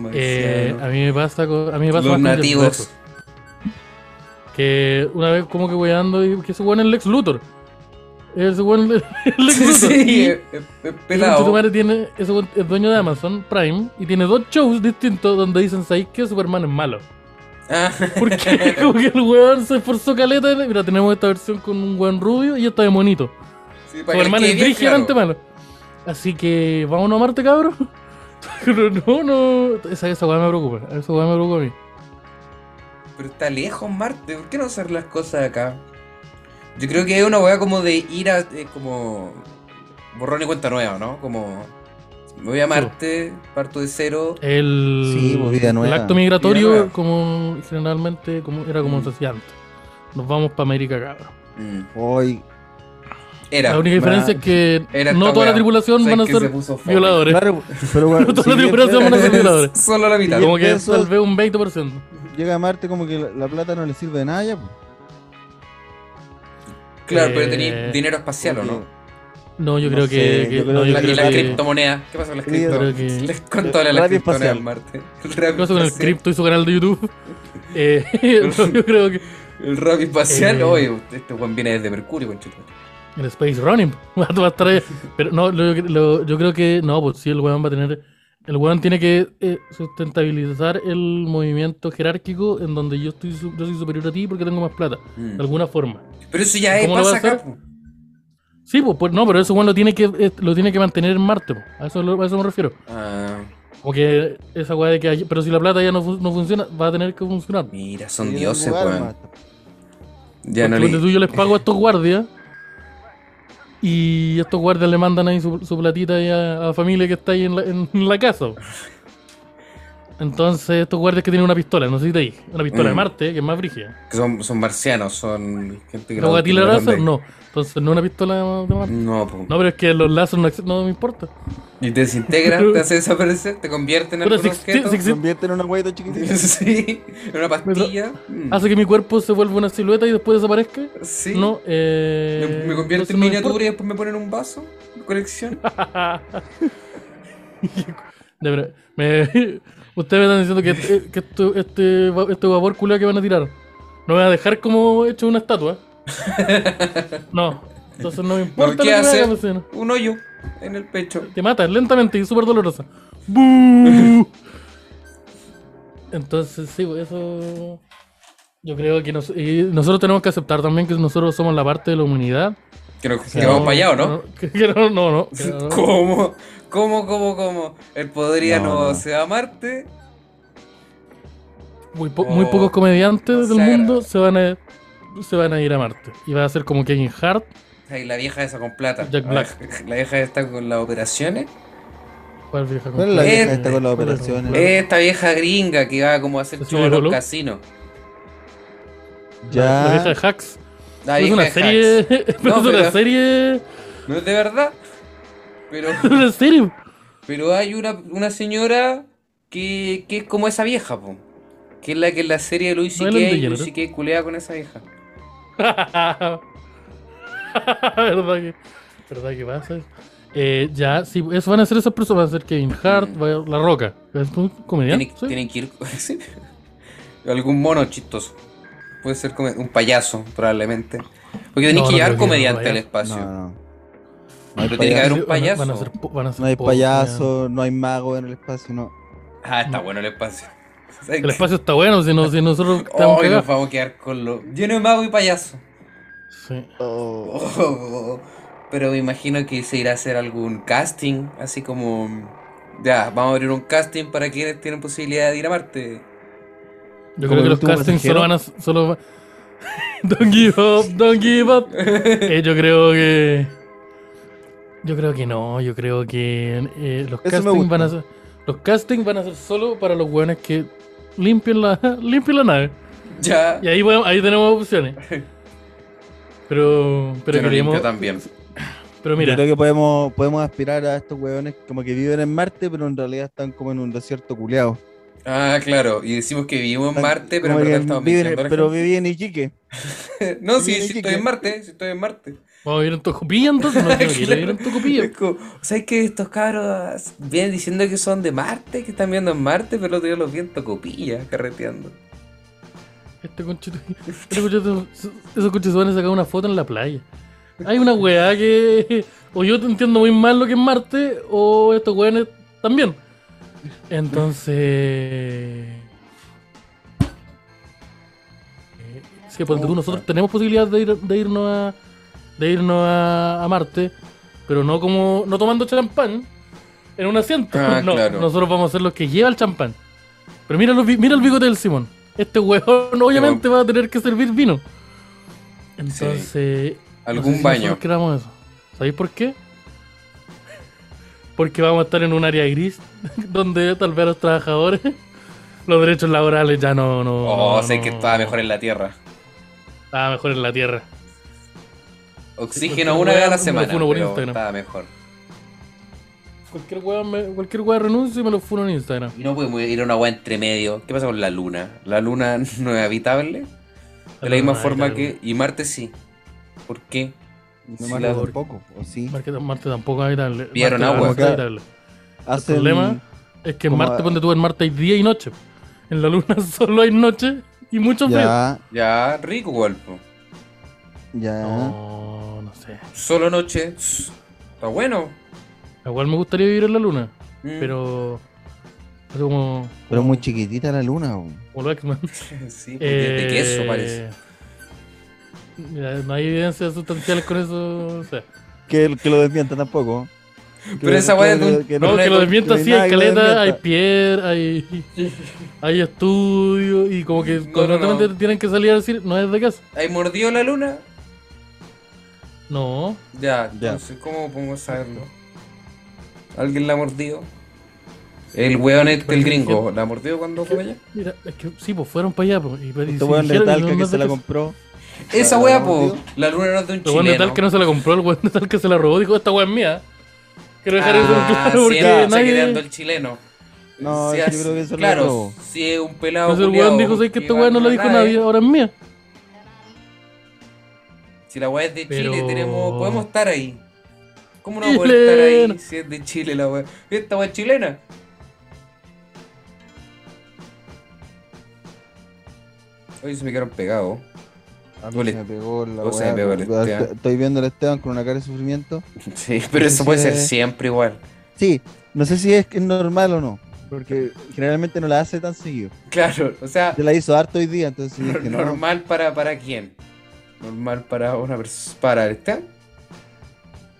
marcianos. a mí me pasa con, a mí me pasa los nativos. Que una vez como que weando y que ese weón es Lex Luthor. Ese weón es Lex Luthor. sí, y- es, pelado. madre tiene, ese weón es dueño de Amazon Prime y tiene dos shows distintos donde dicen, ¿sabéis que Superman es malo? Ah. Porque como que el weón se esforzó caleta. y- Mira, tenemos esta versión con un weón rubio y esta de monito. Sí, para que les es brígidamente claro. malo. Así que, vámonos a Marte, cabrón. Pero no, no. Esa, esa weá me preocupa. Esa weá me preocupa a mí. Pero está lejos Marte, ¿por qué no hacer las cosas acá? Yo creo que es una weá como de ir a. eh, como. borrón y cuenta nueva, ¿no? Como. Me voy a Marte, parto de cero. El, Sí, pues, el acto Vida migratorio, nueva. como generalmente, como era como Mm. se hacía antes. Nos vamos para América, cabrón. Mm. Hoy, Era. la única diferencia es que Era no toda la tripulación ¿Sabes van a se ser violadores. claro, pero bueno, No toda si la tripulación van a ser violadores. Solo la mitad. Como que Bezos- tal vez un 20%. llega a Marte como que la, la plata no le sirve de nada ya. pues. Claro, pero Eh, tenía dinero espacial, ¿o no? No, yo No creo sé, que. que- yo creo no, que yo La- creo que- criptomonedas. ¿Qué pasa con las Creo criptomonedas? que- Les- ¿Cuánto vale la Radio criptomoneda en Marte? El ¿Qué pasa con el cripto y su canal de YouTube? Eh, no, yo creo que El rap espacial, Eh. oye, este Juan viene desde Mercurio, conchito. el Space Running va, va a estar ahí. Pero no, lo- lo- yo creo que no, pues sí, el weón va a tener. El weón tiene que eh, sustentabilizar el movimiento jerárquico en donde yo estoy su- yo soy superior a ti porque tengo más plata, Mm. de alguna forma. Pero eso ya es, ¿Cómo lo va pasa acá. Sí, pues, pues, no, pero eso weón lo tiene que eh, lo tiene que mantener en Marte, a eso, a eso me refiero. Ah, Como que esa weá de que hay- pero si la plata ya no, no funciona, va a tener que funcionar. mira, son dioses, weón. Ya no Porque le... tú, yo les pago a estos guardias y estos guardias le mandan ahí su, su platita ahí a, a la familia que está ahí en la, en la casa. Entonces, estos guardias que tienen una pistola, no sé si te dije, una pistola de Mm. Marte, que es más brígida. que son, son marcianos, son gente que ¿La guatila no láser? de ahí. No. Entonces, no una pistola de Marte. No, po. No, pero es que los láser no, no me importa. Y te desintegran, te hace desaparecer, te convierte en algún si- objeto. si- Se convierte en una huevita chiquitita. Sí, en una pastilla. Mm. Hace que mi cuerpo se vuelva una silueta y después desaparezca. Sí. No, eh. Me, me convierte en no me miniatura y después me ponen un vaso. Colección. De verdad, me- ustedes me están diciendo que, este- que este, va- este vapor culiao que van a tirar, ¿no van a dejar como hecho una estatua? No, entonces no me importa ¿Qué lo que me hace? hagan, pues, no. Un hoyo en el pecho. Te mata lentamente y súper dolorosa. Entonces, sí, pues, eso. Yo creo que nos- y nosotros tenemos que aceptar también que nosotros somos la parte de la humanidad. Que, no, Que que vamos para allá, ¿o no? Que, que no, no, no. que no, no. ¿Cómo? ¿Cómo, cómo, cómo? El podriano No, no. se va a Marte. Muy, po- muy pocos comediantes del mundo se van, a, se van a ir a Marte. Y va a ser como Kevin Hart. Ay, la vieja esa con plata. Jack Black. La vieja está con las operaciones. ¿Cuál vieja ¿Cuál es la vieja esta con las ¿Cuál es? operaciones? ¿Cuál es? Esta vieja gringa que va como a hacer ¿Sí, show en los casinos. La, la vieja Ya. de Hacks. La es una serie. Pero No, es una pero- serie. No es de verdad. Pero, Es una serie. pero hay una, una señora que, que es como esa vieja, po. Que es la que en la serie de Luis ¿No C.K. es Ellen Luis? C.K. culea con esa vieja. ¿Verdad que, ¿Verdad que pasa? Eh, ya, sí, eso van a ser esas personas. Va a ser Kevin Hart, Mm. va a- La Roca. Es un comediante. Tienen, sí. tienen que ir. Algún mono chistoso. Puede ser come- un payaso, probablemente. Porque tenéis No, que no llevar que comediante no al espacio. No, no. No Pero hay tiene que haber payaso, un Van a- Van a payaso. ser, po- van a ser no hay payaso, no hay mago en el espacio, no. Ah, está bueno el espacio. ¿Sabes El espacio está bueno, si, no, si nosotros estamos Hoy nos cagados. vamos a quedar con lo. Lleno de mago y payaso. Sí. Oh. Oh, pero me imagino que se irá a hacer algún casting, así como. Ya, vamos a abrir un casting para quienes tienen posibilidad de ir a Marte. Yo creo que los castings pasajero. solo van a. Solo va- don't give up, don't give up. Eh, yo creo que. Yo creo que no, yo creo que eh, los castings van a ser. Los castings van a ser solo para los weones que limpien la, limpien la nave. Ya. Y ahí, podemos- ahí tenemos opciones. Pero. Pero Yo también. Pero Yo mira, creo que podemos, podemos aspirar a estos hueones como que viven en Marte, pero en realidad están como en un desierto culeado. Ah, claro. Y decimos que vivimos en Marte, pero en verdad estamos viven- mintiendo Pero viví en Iquique. No, sí, sí estoy en Marte, sí estoy en Marte. vamos a vivir en Tocopilla entonces. No, quiero vivir en Tocopilla. Es como, ¿sabes que estos cabros vienen diciendo que son de Marte, que están viendo en Marte, pero el otro día los vi en Tocopilla, carreteando? Este conchito. Este conchito esos conchitos van a sacar una foto en la playa. Hay una weá que. O yo te entiendo muy mal lo que es Marte, o estos weones también. Entonces. Sí, pues tú, nosotros tenemos posibilidad de, ir, de irnos a. De irnos a, a Marte, pero no como. No tomando champán en un asiento. Ah, no, claro. nosotros vamos a ser los que lleva el champán. Pero mira, los mira el bigote del Simón. Este weón obviamente va a tener que servir vino. Entonces. no Algún sé si baño. eso. ¿Sabéis por qué? Porque vamos a estar en un área gris donde tal vez los trabajadores, los derechos laborales ya no. no Oh, no- sé que estaba mejor en la Tierra. Estaba mejor en la tierra. Oxígeno cualquier una vez a weá la me semana, por pero Instagram. estaba mejor. Cualquier weá, me- cualquier weá renuncio y me lo funo en Instagram. Y no podemos ir a una agua entre medio. ¿Qué pasa con la Luna? ¿La Luna no es habitable? De la misma forma que... Y Marte sí. ¿Por qué? No Sí, acuerdo tampoco, o sí. Marte, Marte tampoco es habitable. Vieron Marte agua. habitable. Hacen, problema- Es que en Marte, a- ponte tú, en Marte hay día y noche. En la Luna solo hay noche y mucho frío. Ya, Ya, rico po. ya. No, no sé. Solo noche. Está bueno. Igual me gustaría vivir en la luna, Mm. pero. Es como. Pero como- muy chiquitita la luna, como el X-Men. sí, de, de queso Eh, parece. Mira, no hay evidencias sustanciales con eso. O sea, Que, que lo desmienta tampoco. Que Pero esa weá es de un- que no, no que lo desmienta no hay caleta, hay piedra, hay, hay estudios y como que No, constantemente no. tienen que salir a decir, no es de casa. ¿Hay mordido la luna? No, Ya, Ya. entonces, ¿cómo podemos saberlo? ¿Alguien la ha mordido? El weón este, el gringo, ¿la mordió cuando fue para allá? mira, es que sí, pues fueron para allá. Pues, y, y Este weón de Talca que se la compró. Esa ¿La- wea, la po. La luna no es de un El weón de chileno. tal que no se la compró, el weón de tal que se la robó, dijo, esta weá es mía. Quiero dejar eso Ah, claro porque nadie... quedando el chileno. No, Si yo creo que eso lo Claro, robó. si es un pelado Entonces el culiao weón dijo, ¿sabes que que esta weá no va la a dijo nadie, nadie, ahora es mía? Si la weá es de Pero- Chile, tenemos, podemos estar ahí. ¿Cómo no podemos estar ahí Chileno. si es de Chile la weá? Esta weá es chilena. Oye, se me quedaron pegados. A mí Ole. se me pegó la O se weá, me pegó el. Esteban. Estoy viendo al Esteban con una cara de sufrimiento. Sí, pero eso puede ser siempre igual. Sí, no sé si es normal o no. Porque generalmente no la hace tan seguido. Claro, o sea, Yo la hizo harto hoy día, entonces dije, no, normal para, para quién? Normal para una persona. ¿Para este?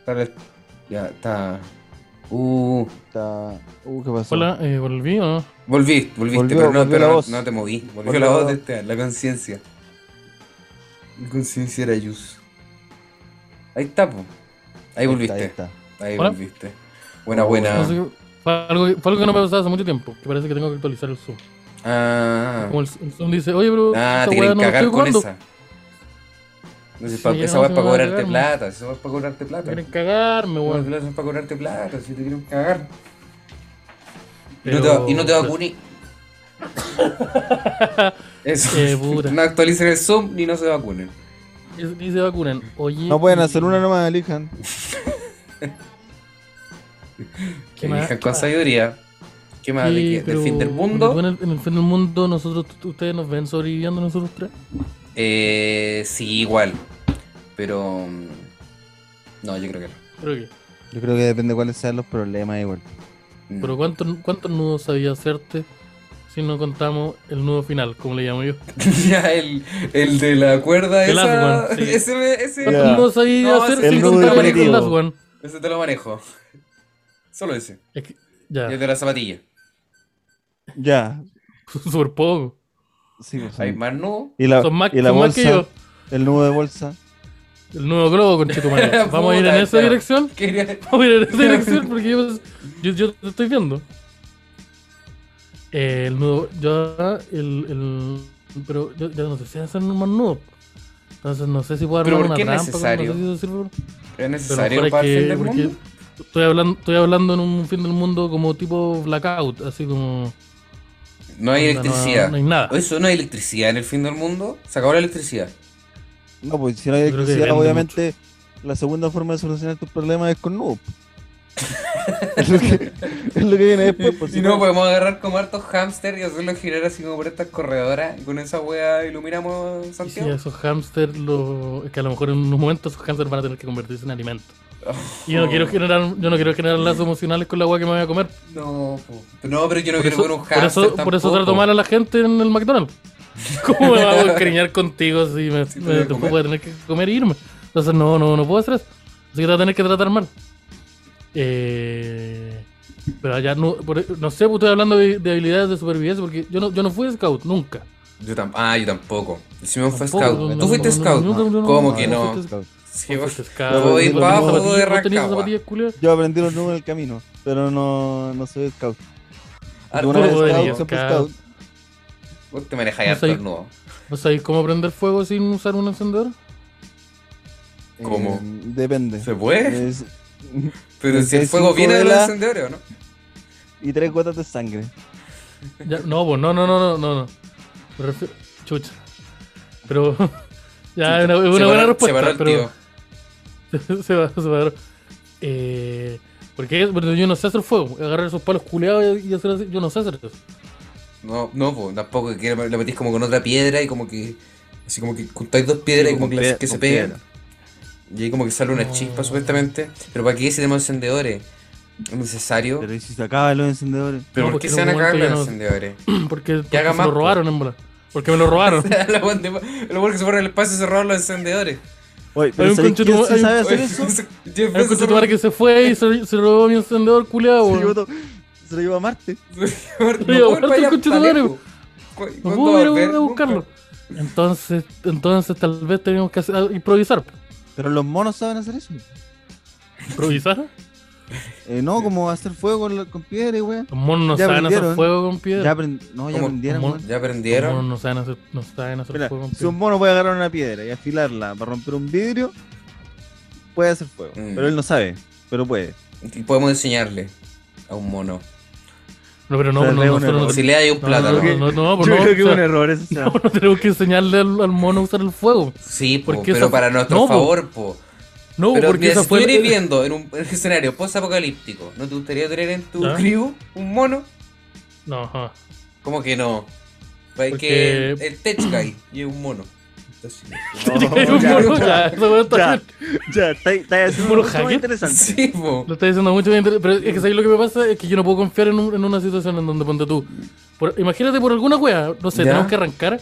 Para el- Ya, está. Uh, está... Uh, ¿qué pasó? Hola, eh, ¿volví o no? volviste, volviste, Volvió- pero, no, pero la no- voz. no te moví. Volvió, Volvió la voz de este, la conciencia. Conciencia era Yus. Ahí está, po. Ahí Ahí volviste. está, ahí está. Ahí volviste. Buena, Oh, buena. No sé, fue, algo, que- fue algo que no me pasaba hace mucho tiempo, que parece que tengo que actualizar el Zoom. Ah, Como el, el Zoom dice, oye, pero ah te quieren no cagar con jugando. esa. No sé, Sí, esa no es para cobrarte cagar, plata. Esa es para cobrarte plata. Quieren cagarme, weón. es para cobrarte plata, si te quieren cagar. Y no te, va- y no te vacuní. Eso. Eh. No actualicen el Zoom ni no se vacunen. Y, y se vacunan. Oye. No pueden hacer una nomás, elijan. ¿Qué Que más? elijan con sabiduría. ¿Qué más? ¿De Sí, qué? ¿Del pero- fin del pero mundo? En el, en el fin del mundo, nosotros, ustedes nos ven sobreviviendo nosotros tres. Eh, sí, igual. Pero. mm, No, yo creo que no. Creo que. Yo creo que depende de cuáles sean los problemas igual. Mm. Pero ¿cuántos, ¿cuántos nudos sabía hacerte si no contamos el nudo final, como le llamo yo? ya, el, el de la cuerda El esa. one, sí. Ese, me- ese, ¿Cuántos Ya. sabía No, hacer ese sin el nudo contar el last one? ese te lo manejo. Solo ese. Es que, Y ya, el de la zapatilla. Ya. súper poco. Sí, pues, Hay sí. más no. Y la, Son más, y la son más bolsa, que yo. el nudo de bolsa. El nuevo globo con Chetumal. Vamos a ir en esa dirección. Vamos a ir en esa dirección porque yo, yo, yo te estoy viendo. Eh, el nudo, yo, el, el, pero yo, yo no sé si hacer más nudo. Entonces no sé si puedo armar ¿por una qué es trampa. necesario? No sé si eso sirve. ¿Es necesario para el fin que- del porque mundo? Estoy hablando, estoy hablando en un fin del mundo como tipo blackout, así como No hay electricidad. No, no hay nada. ¿Eso no hay electricidad en el fin del mundo? Se acabó la electricidad. No, pues si no hay electricidad, obviamente la segunda forma de solucionar tus problemas es con nudo. es, lo que, es lo que viene después. Pues, Y si no podemos agarrar como hartos hámster y hacerlos girar así como por estas corredoras y con esa wea iluminamos Y si Santiago. esos hamsters, lo, es que a lo mejor en un momento esos hamsters van a tener que convertirse en alimento. Y yo no quiero generar, yo no quiero generar lazos emocionales con la agua que me voy a comer. No, po. no, pero yo no Por quiero eso, ver un por, hámster eso, por eso trato mal a la gente en el McDonald's. ¿Cómo me voy a encariñar contigo si me, te me- voy a tener que comer e irme? Entonces no, no, no puedo hacer eso. Así que te voy a tener que tratar mal. Eh, pero allá no, por- no sé, pues estoy hablando de, de habilidades de supervivencia porque yo no, yo no fui scout nunca. Yo tam- ah, yo tampoco. El Simón fue scout. no, ¿Tú fuiste scout? no, no, no, ¿Cómo no, que no, Sí, vos- voy de Rancagua. culiadas. Yo aprendí los nudos en el camino, pero no, no soy scout. Porque una vez scout, siempre scout. Vos te manejas No harto el nudo. ¿No sabéis cómo prender fuego sin usar un encendedor? ¿Cómo? Eh, depende. ¿Se puede? Pero si el fuego viene velas. encendedor, ¿o no? y tres gotas de sangre. Ya, no, pues no, no, no, no, no. no. Me refiero- Chucha. Pero. ya, es una, Se buena paró- se respuesta. paró el pero. tío. se va, se va. Eh, porque bueno, yo no sé hacer fuego. Agarrar esos palos culeados y hacer así. Yo no sé hacer eso. No, no, po, tampoco que lo metís como con otra piedra y como que. Así como que juntáis dos piedras y como que, se pegan. piedra. Y ahí como que sale una No. chispa supuestamente. Pero ¿para qué si tenemos encendedores? ¿Es necesario? Pero ¿y si se acaban los encendedores? ¿Pero No, por qué porque se van a acabar los ya encendedores? Porque, porque haga se más, lo robaron, en. Porque me lo robaron. Lo bueno que se fueron al espacio se robaron los encendedores. Oye, Hay pero un ¿sabes conche quién tu- sí hay un- sabe hacer Oye, eso? Hay un Bezos conche se tu madre que se fue y se, se robó mi encendedor culiado, Se lo llevó se lo llevó a Marte. No, el conche tu a. ¿Cu- No va ir a buscarlo. Entonces, entonces tal vez tenemos que hacer- improvisar. Pero los monos saben hacer eso. ¿Improvisar? Eh, no, como hacer fuego con, la- con piedra y weón. Los monos no Ya saben hacer aprendieron. fuego con piedra. Ya aprend- no, ya ¿Cómo? aprendieron, ¿Cómo? weón. ¿Ya Los monos aprendieron? no saben hacer, no saben hacer Mira, fuego con si piedra. un mono puede agarrar una piedra y afilarla para romper un vidrio, puede hacer fuego. Mm. Pero él no sabe, pero puede. Y podemos enseñarle a un mono. No, pero no, O sea, no, no, Si le hay un no, plátano. no, no, no, Yo no, creo que es un error eso. o sea. no, no tenemos que enseñarle al, al mono a usar el fuego. Sí, po, Porque pero esa- para nuestro no, favor, po. No, Pero porque mira, esa si fue. estuvieras viviendo en un en un escenario post-apocalíptico, ¿no te gustaría tener en tu crew un mono? No, ajá. ¿Cómo que no? Porque- que el, Tech Guy y es un mono. Entonces, Hay un ya, ya. ya, esa weá está Ya, bien. ya, está, está haciendo mucho más interesante. sí, po. Lo está diciendo mucho bien, inter- pero es que ¿sabes lo que me pasa? Es que yo no puedo confiar en, un- en una situación en donde ponte tú. Por- imagínate por alguna wea, no sé, Ya. tenemos que arrancar,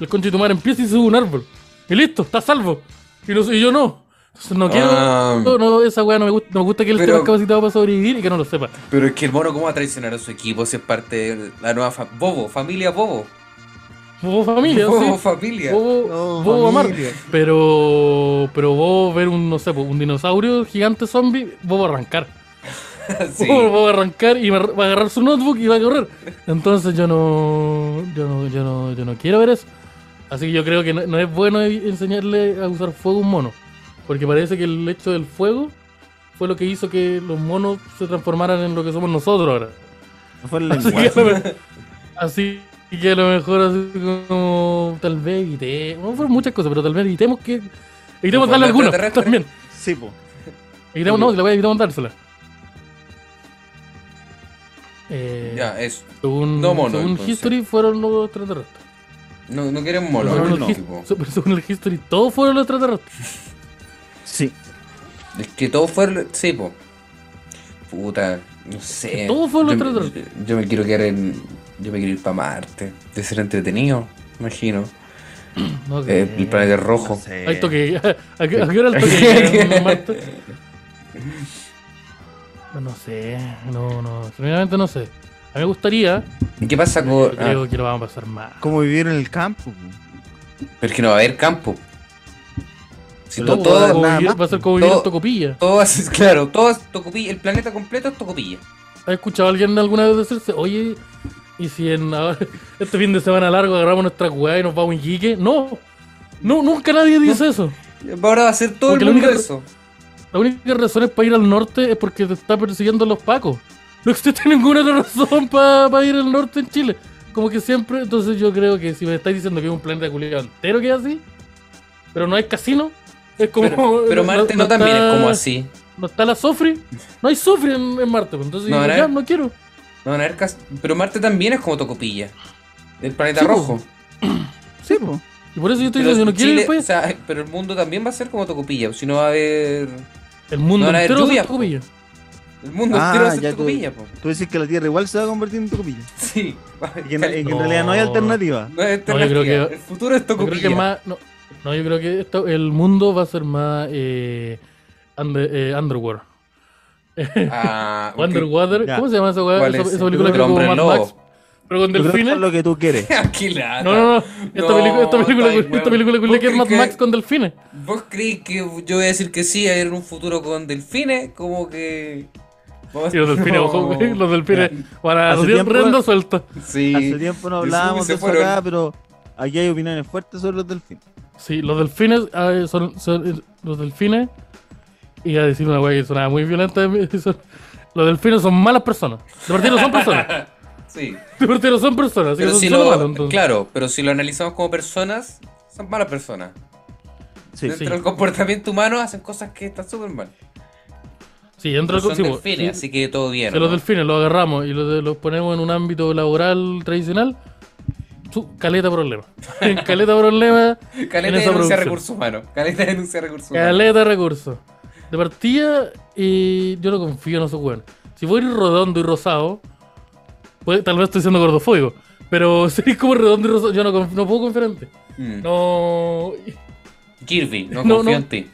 el conche de tu madre empieza y sube un árbol. Y listo, está salvo. Y, no- y yo no. Entonces no quiero. Ah. no, no, esa wea no me gusta. No me gusta que él Pero- esté más capacitado para sobrevivir y que no lo sepa. Pero es que el mono, ¿cómo va a traicionar a su equipo si es parte de la nueva fa- Bobo, familia Bobo? Bobo familia, Bobo sí. familia. Bobo, No, Bobo amar. familia. Pero. Pero Bobo ver un, no sé, pues, un dinosaurio gigante zombie, Bobo arrancar. sí. Bobo va a arrancar y va a agarrar su notebook y va a correr. Entonces yo no, yo no, yo no, yo no quiero ver eso. Así que yo creo que no, no es bueno e- enseñarle a usar fuego a un mono. Porque parece que el hecho del fuego fue lo que hizo que los monos se transformaran en lo que somos nosotros ahora. No fue el Así que, lenguaje. a así que a lo mejor así como tal vez evitemos, no fueron muchas cosas, pero tal vez evitemos que evitemos ¿Como darle alguna también. Sí, po. Evitemos, no, la voy a evitamos dársela. Eh, Ya, eso. Según, No mono, según. History fueron los extraterrestres. No, no quieren mono, Pero no, según, no. el tipo. según el History, todos fueron los extraterrestres. Sí. Es que todo fue. Sí, po. Puta, no sé. Que todo fue lo yo, me- extraterrestre. yo, yo me quiero quedar en. Yo me quiero ir para Marte. De ser entretenido, imagino. No, Eh, el planeta rojo. No sé. Hay toque. ¿A qué, a qué hora el toque? en Marte? No sé, no, no, primeramente no sé. A mí me gustaría, ¿Y qué pasa con.? creo ah, que lo vamos a pasar mal. ¿Cómo vivir en el campo? po? pero es que no va a haber campo. Si todo- todo, Como nada vivir- más, va a ser como vivir todo- en Tocopilla. todo es- claro, todo es Tocopilla. El planeta completo es Tocopilla. ¿Has escuchado a alguien alguna vez decirse, oye, y si en ahora- este fin de semana largo agarramos nuestra weá y nos vamos a Iquique? No, no, nunca nadie dice eso. Ahora va a ser todo Porque el mundo eso. La única razón es para ir al norte es porque te está persiguiendo los pacos. No existe ninguna otra razón para ir al norte en Chile. Como que siempre, entonces yo creo que si me estáis diciendo que es un planeta culiado entero que es así, pero no hay casino, es como. Pero, pero Marte no, también está- es como así. No está la Sofri, no hay Sofri en, en Marte, pues, entonces ya, no quiero. No van a haber cas- Pero Marte también es como Tocopilla. El planeta Sí, po. rojo. Sí, po. Y por eso yo estoy Pero, diciendo, no Chile- ir para o sea, pero el mundo también va a ser como Tocopilla. Si no va a haber. El mundo no van a haber lluvias, Tocopilla. El mundo Ah, entero va a ser ya tú- Tocopilla, po. Tú dices que la Tierra igual se va a convertir en Tocopilla. Sí. Y que, en- en No. realidad no hay alternativa. No es No, yo creo que- El futuro es Yo creo Tocopilla. que más. No, no, yo creo que esto, el mundo va a ser más. Eh, under- eh, underworld. Ah. Ya. ¿Cómo se llama esa weá? ¿Cuál Esa, es? esa película El que es como Mad lobo. Max. Pero con delfines. es lo que tú quieres. No, no, no. Esta No, película, esta película, esta película culia que es ¿Vos Mad Max con delfines. ¿Vos crees que yo voy a decir que sí a ir en un futuro con delfines? Como que. Y los delfines, No. ojo, güey, los delfines van a Hace tiempo- rienda suelta. Sí. Hace tiempo no hablábamos de eso fueron. acá, pero aquí hay opiniones fuertes sobre los delfines. Sí, los delfines ah, son, son- los delfines. Y a decir una weá que sonaba muy violenta. los delfines son malas personas. De partida no son personas. Sí. De partida no son personas. Así que Pero son si solo lo, malos, entonces. claro, pero si lo analizamos como personas, son malas personas. Sí. Dentro Sí. del comportamiento humano hacen cosas que están súper mal. Sí, dentro del son delfines, sí, así que todo bien. de los delfines los agarramos y los, los ponemos en un ámbito laboral tradicional, su, caleta problema. caleta problema, Caleta denuncia recursos humanos. Caleta denuncia recursos humanos. caleta recursos. De partida, y yo no confío en esos weones. Si voy a ir redondo y rosado, pues, tal vez estoy siendo gordofóbico, pero si es como redondo y rosado, yo no, no puedo confiar en ti. Mm. No, Kirby, no, No, confío no. en ti.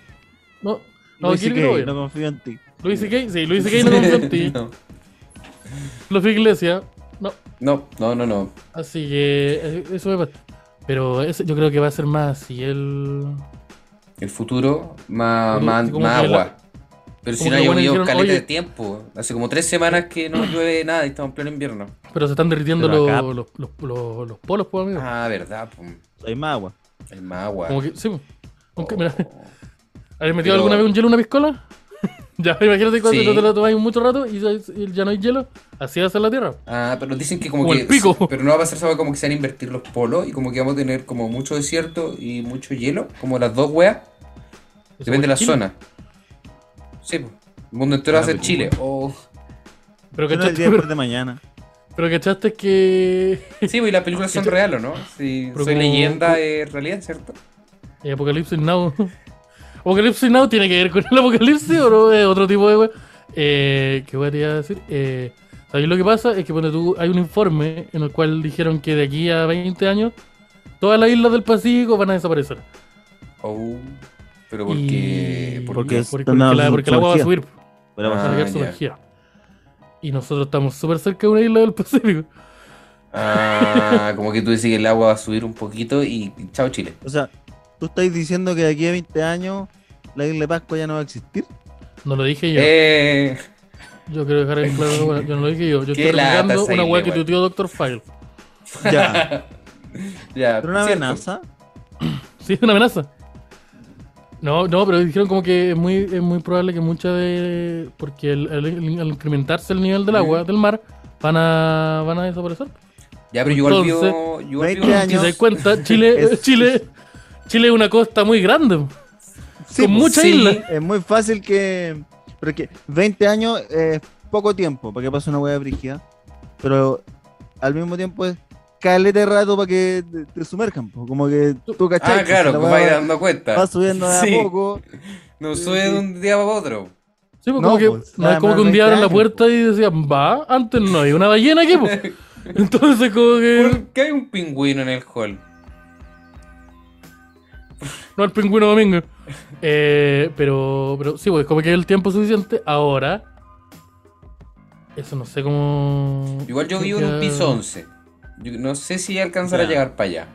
no, no, Luis Kirby CK, no confío en ti. Luis C.K., sí, Luis C.K. no confío en ti. No. Los Iglesia, no. No, no, no, no. Así que eh, eso me pasa. Pero ese, yo creo que va a ser más así el. El futuro, más, más, como más agua. Pero si no ha llovido caleta "Oye". de tiempo. Hace como tres semanas que no llueve nada y estamos en pleno invierno. Pero se están derritiendo los, los, los, los- los polos, pues, amigo. Ah, verdad, pum. Hay más agua. El más agua. Como que, sí. pues. Aunque, mira, Oh. ¿Habéis metido Pero- alguna vez un hielo en una piscola? Ya, imagínate cuando Sí. no te lo tomáis mucho rato y ya, y no hay hielo. Así va a ser la tierra. Ah, pero dicen que como Como que. el pico. Pero no va a pasar ¿sabes? como que se van a invertir los polos y como que vamos a tener como mucho desierto y mucho hielo. Como las dos weas. Depende de la Chile. zona. Sí, pues. El mundo entero va a ser pero Chile. Oh. Pero Que no es el día después pero, de mañana. pero cachaste que Sí, pues y las películas son reales, ¿no? Si soy como- leyenda es realidad, ¿cierto? Eh, Apocalipsis Now. Apocalipsis Now tiene que ver con el apocalipsis o no es otro tipo de. Eh, ¿Qué voy a decir? Eh, ¿Sabéis lo que pasa? Es que cuando tú, hay un informe en el cual dijeron que de aquí a 20 años todas las islas del Pacífico van a desaparecer. Oh. Pero porque. Y- ¿por Porque qué? es- porque, porque la, porque el agua va a subir, Pero va a Ah, quedar ya. sumergida. Y nosotros estamos súper cerca de una isla del Pacífico. Ah, como que tú decís que el agua va a subir un poquito y y chao Chile. O sea, tú estás diciendo que de aquí a 20 años la isla de Pascua ya no va a existir. No lo dije yo. Eh, Yo quiero dejar en claro, bueno, yo no lo dije yo. Yo estoy esa una weá que igual. tuiteó Doctor File. Ya. ya, Pero una cierto. amenaza. Sí, es una amenaza. No, no, pero dijeron como que es muy, es muy probable que muchas de. Porque el- el- al incrementarse el nivel del agua, del mar, van a, van a desaparecer. Ya, pero yo igual Entonces, yo igual 20 vivo- Si años. te das cuenta, Chile, Es- Chile, Chile es una costa muy grande. Sí, con pues, muchas sí. islas. Es muy fácil que. Pero es que 20 años es poco tiempo para que pase una hueá brígida. Pero al mismo tiempo es caleta de rato para que te, te sumerjan. po. Como que tú cachai. Ah, claro, que hueá va a ir va- dando cuenta. Va subiendo de a Sí. poco. No sube de un día para otro. Sí, pues No, como que, pues, no es como que un 20 día abren la puerta y decían, va, antes no hay una ballena aquí, pues. Entonces, como que. ¿Por qué hay un pingüino en el hall? No el pingüino domingo. Eh, pero, pero sí, pues como que hay el tiempo suficiente. Ahora. Eso no sé cómo. Igual yo vivo en un piso 11. Yo no sé si alcanzar a llegar para allá.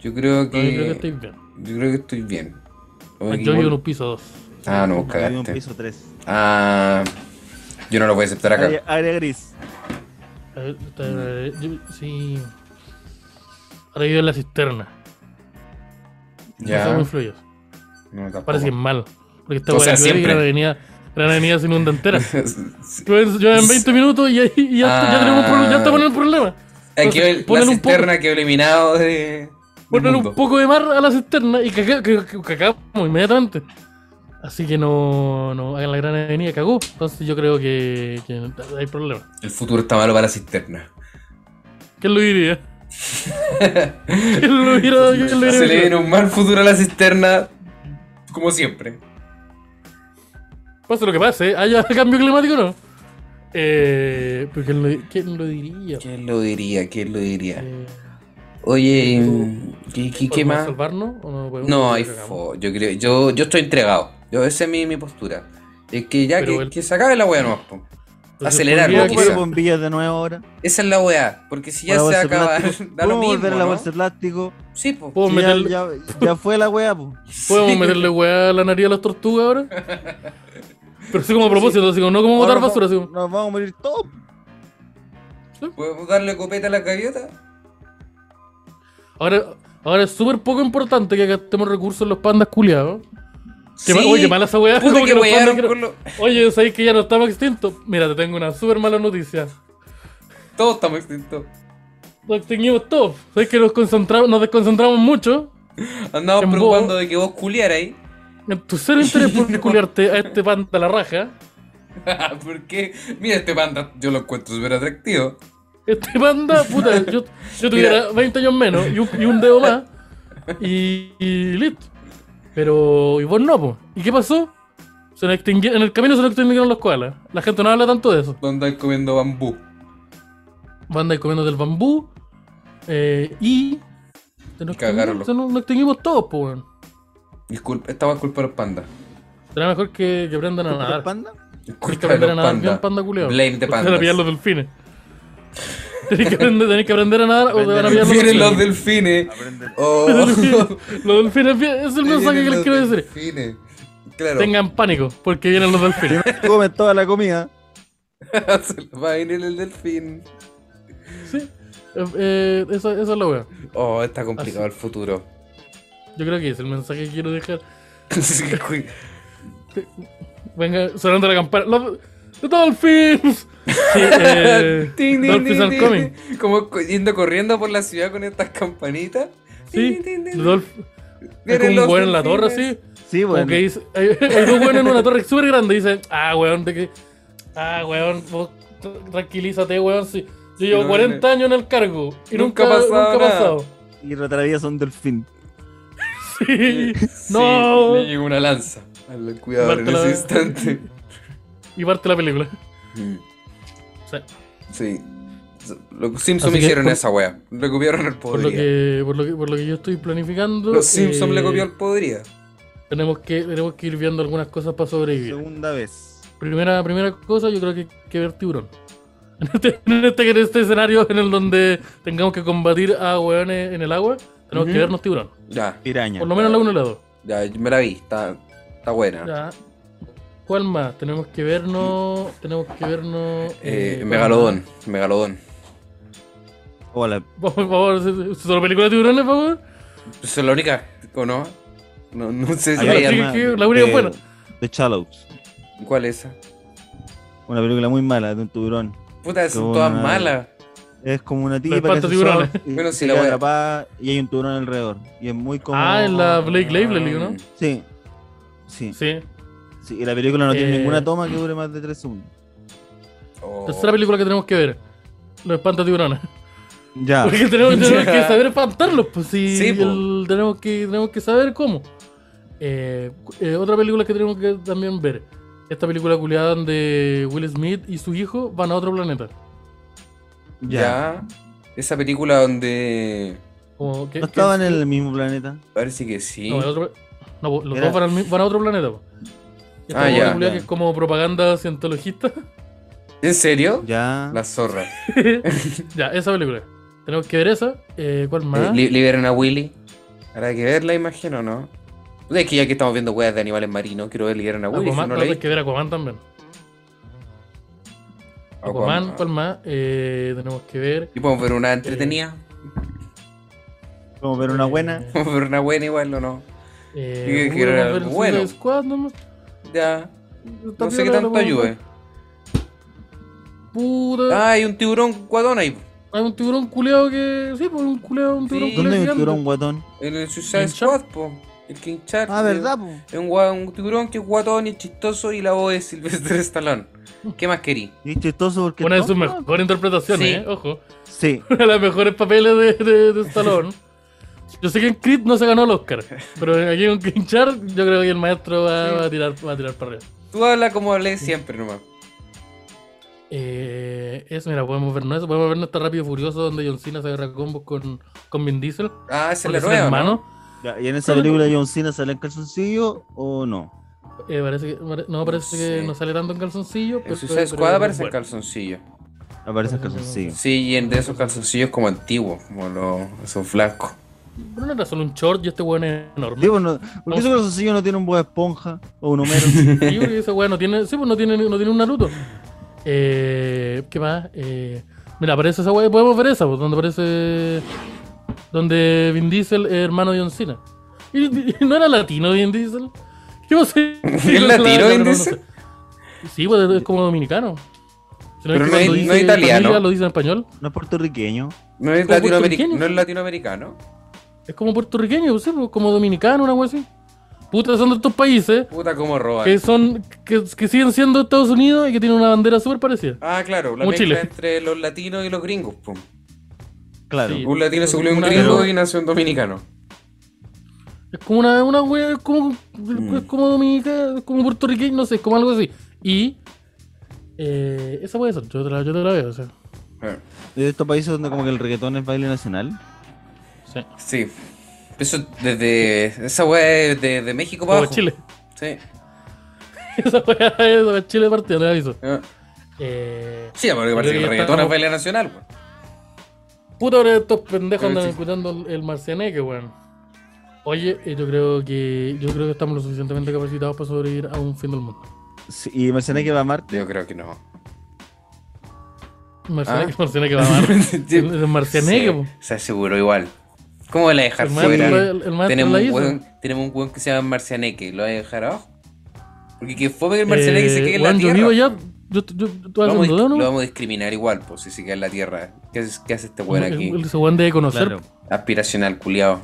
Yo creo No, que. yo creo que estoy bien. Yo creo que estoy bien. O Yo igual- vivo en un piso 2. Ah, no, Yo vivo en cagaste. piso 3. Ah, yo no lo voy a aceptar acá. Área, área gris. A ver, está- yo- sí. Ahora vivo en la cisterna. No Ya. No, tampoco. Parece que es mal. Porque esta siempre. la avenida, la avenida se inunda entera. Llueve en 20 minutos y, ahí- y ya, ya Ah. tenemos pro- ya estamos en el problema. Aquí Entonces, el- la cisterna quedó eliminado de. Ponen un poco de mar a la cisterna y cagamos inmediatamente. Así que no, no hagan la gran avenida, cagó. Entonces yo creo que, que hay problema. El futuro está malo para la cisterna. ¿Quién lo diría? ¿Quién lo diría? ¿Quién lo Se le viene un mal futuro a la cisterna, como siempre. Pase lo que pase, haya cambio climático o no. Eh, pero ¿quién lo, quién lo diría? ¿Quién lo diría? ¿Quién lo diría? Eh, Oye, ¿qué, qué, qué ¿podemos más? salvarnos o no podemos? No, hay fo. Yo creo, yo, yo estoy entregado. Yo, esa es mi, mi postura. Es que ya que, el- que se acabe la weá nomás. Entonces, acelerarlo, podría ¿Puedo que- quizá. poner bombillas de nuevo ahora? Esa es la weá. Porque si ya se acaba, da lo ¿Podemos mismo. volver a la bolsa de plástico? Sí, po. ¿Puedo Sí, ya, meterle, ya, ya fue la wea, po. ¿Podemos Sí. meterle weá a la nariz a las tortugas ahora? Pero sí como a propósito, así como no como botar basura, así Nos como. nos vamos a morir todos. ¿Podemos darle copeta a la gaviota? Ahora, ahora es súper poco importante que gastemos recursos en los pandas culiados. Sí. oye, qué mala esa weá. Puta como que wearon no- con. Oye, ¿sabéis que ya no estamos extintos? Mira, te tengo una súper mala noticia. Todos estamos extintos. Nos extinguimos todos. ¿Sabéis que nos concentramos, nos desconcentramos mucho? Andamos preocupando vos- de que vos culiarais. En tu cero interés por culiarte a este panda la raja. ¿Por qué? Mira, este panda, yo lo encuentro súper atractivo. Este panda, puta, yo, yo tuviera 20 años menos y un, y un dedo más y, y listo. Pero, y vos no, po. ¿Y qué pasó? Se nos extingui- en el camino se nos extinguieron los koalas. La gente no habla tanto de eso. ¿Dónde andáis comiendo bambú? Van a ir comiendo del bambú eh, y. Se nos, Cagaron extinguimos, los- se nos, nos extinguimos todos, po, weón. Disculpa, esta va culpa de los pandas. Será mejor que, que aprendan a ¿Los nadar. panda? Culpa de a los pandas. panda culiao. Blame the Porque Te van a pandas. pillar los delfines. Tenés que, aprender, tenés que aprender a nadar o te van a pillar los Vienen los delfines. Oh. Los delfines, es el mensaje que les quiero decir. delfines. Claro. Tengan pánico, porque vienen los delfines. Comen toda la comida. Se les va a venir el delfín. Sí. Eh, eh, eso, eso es lo weón. Oh, está complicado el futuro. Yo creo que es el mensaje que quiero dejar. Venga, sonando la campana. Los, ¡The Dolphins! Sí, eh, Dolphins are coming. Como co- yendo corriendo por la ciudad con estas campanitas. Sí. Dolph- Es como un weón en la torre. Sí, Como bueno. que dice, hay, hay dos weones en una torre súper grande y dicen, ah, weón, de que. Ah, weón, vos tranquilízate, weón. Si, yo llevo No, 40 años en el cargo y Nunca nunca, ha pasado nunca ha pasado. Y retraviesa un delfín. Sí. Sí, No. Le llegó una lanza al cuidador en la- ese instante. Y parte la película. Mm, Sí. Sí. Los Simpsons hicieron por- esa wea. Le copiaron el Por lo, podería. que, por, lo que, por lo que yo estoy planificando. Los Simpsons eh, le copió el podería. Tenemos que, tenemos que ir viendo algunas cosas para sobrevivir. Segunda vez. Primera, primera cosa, yo creo que hay que ver tiburón. En este, en este, en este escenario en el donde tengamos que combatir a hueones en el agua, tenemos que vernos tiburón. Ya, Piraña. Por lo menos la 1 y la 2. ya, me la vi. Está, está buena. Ya. ¿Cuál más? Tenemos que vernos. Tenemos que vernos. Eh, ¿cuál Megalodón. Megalodón. Hola. Por favor, ¿es- es ¿solo película de tiburones, por favor? Esa es la única, ¿o no? No, no sé si Hay hay que- la única de, buena. The Shallows. ¿Cuál es esa? Una película muy mala de un tiburón. Puta, son Qué todas buena. malas. Es como una tipa que y, Bueno, sí, y la atrapada y hay un tiburón alrededor. Y es muy como... Ah, en la Blake Lively, ¿no? Sí. Sí. Sí. Sí. Y la película no tiene Eh. ninguna toma que dure más de 3 segundos. Oh. Tercera película que tenemos que ver. Los espantatiburones. Ya. Porque tenemos, tenemos que saber espantarlos, pues sí, Sí, el- tenemos, que, tenemos que saber cómo. Eh, eh, otra película que tenemos que también ver. Esta película culiada donde Will Smith y su hijo van a otro planeta. Ya. Esa película donde. Como ¿No estaban en el mismo planeta? Parece que sí. No, el otro- no, los Era- dos van, al mi- van a otro planeta. po. Esta Ah, ya. que es como propaganda cientologista. ¿En serio? Ya. La zorra. ya, esa película. Tenemos que ver esa. Eh, ¿Cuál más? Eh, li- liberen a Willy. Habrá que ver la imagen o no. Es que ya que estamos viendo weas de animales marinos, quiero ver Liberen a Willy. Aquaman, si no a vi. que ver Aquaman también. Aquaman, ¿cuál más? Eh, tenemos que ver. Y podemos ver una entretenida. Como ver una buena. Eh, Podemos ver una buena igual o no. Eh, vamos a ver bueno. Squad nomás. Ya. No sé qué tanto ayude. Puta. Ah, hay un tiburón guadón ahí. Hay un tiburón culeado que. Sí, pues un culeado, un tiburón Sí. ¿Dónde hay culeado un tiburón guatón? En el Suicide. Squad, po. El King Shark. Ah, eh, ¿verdad, po? Es un, tiburón que es guatón y es chistoso y la voz es Sylvester Stallone. ¿Qué más querí? Y es chistoso porque... Una de sus mejores interpretaciones, Sí. eh. Ojo. Sí. Una de las mejores papeles de, de, de Stallone. Yo sé que en Creed no se ganó el Oscar, pero aquí en King Shark yo creo que el maestro va, Sí. va a, tirar, va a tirar para arriba. Tú hablas como hablé siempre nomás. Eh, eso, mira, podemos vernos eso. Podemos vernos este Rápido y Furioso donde John Cena se agarra combos con, con Vin Diesel. Ah, esa es Porque la son nueva, ¿no? ¿Y en esa película John Cena sale en calzoncillo o no? Eh, parece que, no, parece que sé. no sale tanto en calzoncillo. En pero- Suicide Squad aparece en calzoncillo. Aparece en calzoncillo. Sí, y en de esos calzoncillos como antiguos, como los, esos blancos. Pero no era solo un short y este weón es enorme. Digo, no, ¿Por qué ese calzoncillo no tiene un Bob Esponja o un Homero? Sí, porque ese weón no tiene, sí, pues no tiene, no tiene un Naruto. Eh, ¿Qué más? Eh, mira, aparece esa weá, podemos ver esa, pues, donde aparece. Donde Vin Diesel es hermano de John Cena. ¿Y, y no era latino Vin Diesel? ¿Qué va a ser? ¿Es latino Vin Diesel? Sí, pues es como dominicano. Si Pero no es- no es italiano. familia, lo dice en español. No es puertorriqueño. No es, no es latinoamericano. Es como puertorriqueño, pues, sí, pues, como dominicano, una wea así. Puta, son de estos países Puta, cómo roban. que son que, que siguen siendo Estados Unidos y que tienen una bandera súper parecida. Ah, claro, la Como mezcla Chile. entre los latinos y los gringos. pum. Claro. Sí. Un latino se volvió un gringo Pero- y nació un dominicano. Es como una, una wea, es como, Mm. es como es como puertorriqueño, no sé, es como algo así. Y eh, esa puede ser, yo te la, yo te la veo, o sea. Eh, De estos países donde como que el reggaetón es baile nacional. Sí. Sí. Eso desde. Esa weá es de, de México para Como abajo. Chile. Sí. Esa wea es Chile partido, le aviso. Ah. Eh, Sí, porque parece que el reggaetón es baile nacional. weón. Puta, ahora estos pendejos andan escuchando el, el marcianeque, weón. Oye, eh, yo creo que yo creo que estamos lo suficientemente capacitados para sobrevivir a un fin del mundo. Sí, y mencioné que va a Marte. Yo creo que no. Marcianeque, Ah. Marcianeque va a. Sí. El marcianeque, Sí. Se aseguró igual. ¿Cómo voy a dejar El fuera? el, el tenemos, la un hizo. weón, tenemos un weón que se llama Marcianeque. ¿Lo voy a dejar abajo? Porque que fome que el Marcianeque se quede en la tierra. yo vivo allá. Yo, yo, yo, ¿tú Lo vamos, a lo no? vamos a discriminar igual, pues si se queda en la tierra. ¿Qué hace, qué hace este weón aquí? el- Ese weón debe conocer. Claro. Aspiracional, culiado.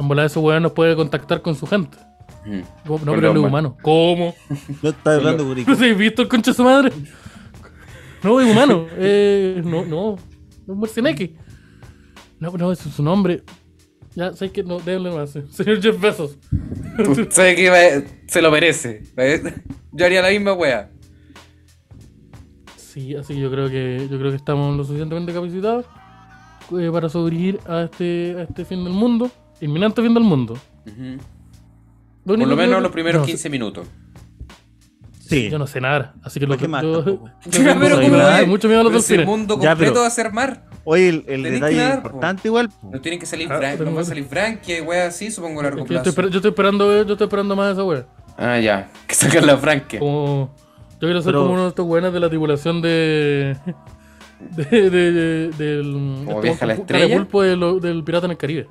En volada ese weón nos puede contactar con su gente. Como- No, Con pero es humano. ¿Cómo? No está hablando Curico. ¿No has visto el concha de su madre? No, es humano. Eh, no, no. No es Marcianeque. No, no, es su nombre. Ya, sé que no, déjenle más. eh. Señor Jeff Bezos. ¿Sabe que se lo merece? Yo haría la misma wea. Sí, así que yo creo que yo creo que estamos lo suficientemente capacitados eh, para sobrevivir a este, a este fin del mundo, inminente fin del mundo. Por lo que- menos los primeros no, 15 minutos. Sí. Yo no sé nada, así que lo ¿Por qué que más yo, tampoco? yo tengo Pero mucho ¿cómo miedo- es? mucho miedo a los Pero si el delfines. mundo Ya, completo pero- va a ser mar. Oye, el, el que detalle dar, po. importante igual. po. Nos tienen que salir Ah, Frank, nos va a no- salir Frankie, wea así, supongo a largo que yo, estoy, plazo. esper- yo estoy esperando, yo estoy esperando más de esa wea. Ah, ya. Que sacan la Frankie. Como, yo quiero ser Pero- como uno de estos weones de la tripulación de. de, de, de- del. ¿Como este la Estrella? carapulpo de lo- del pirata en el Caribe.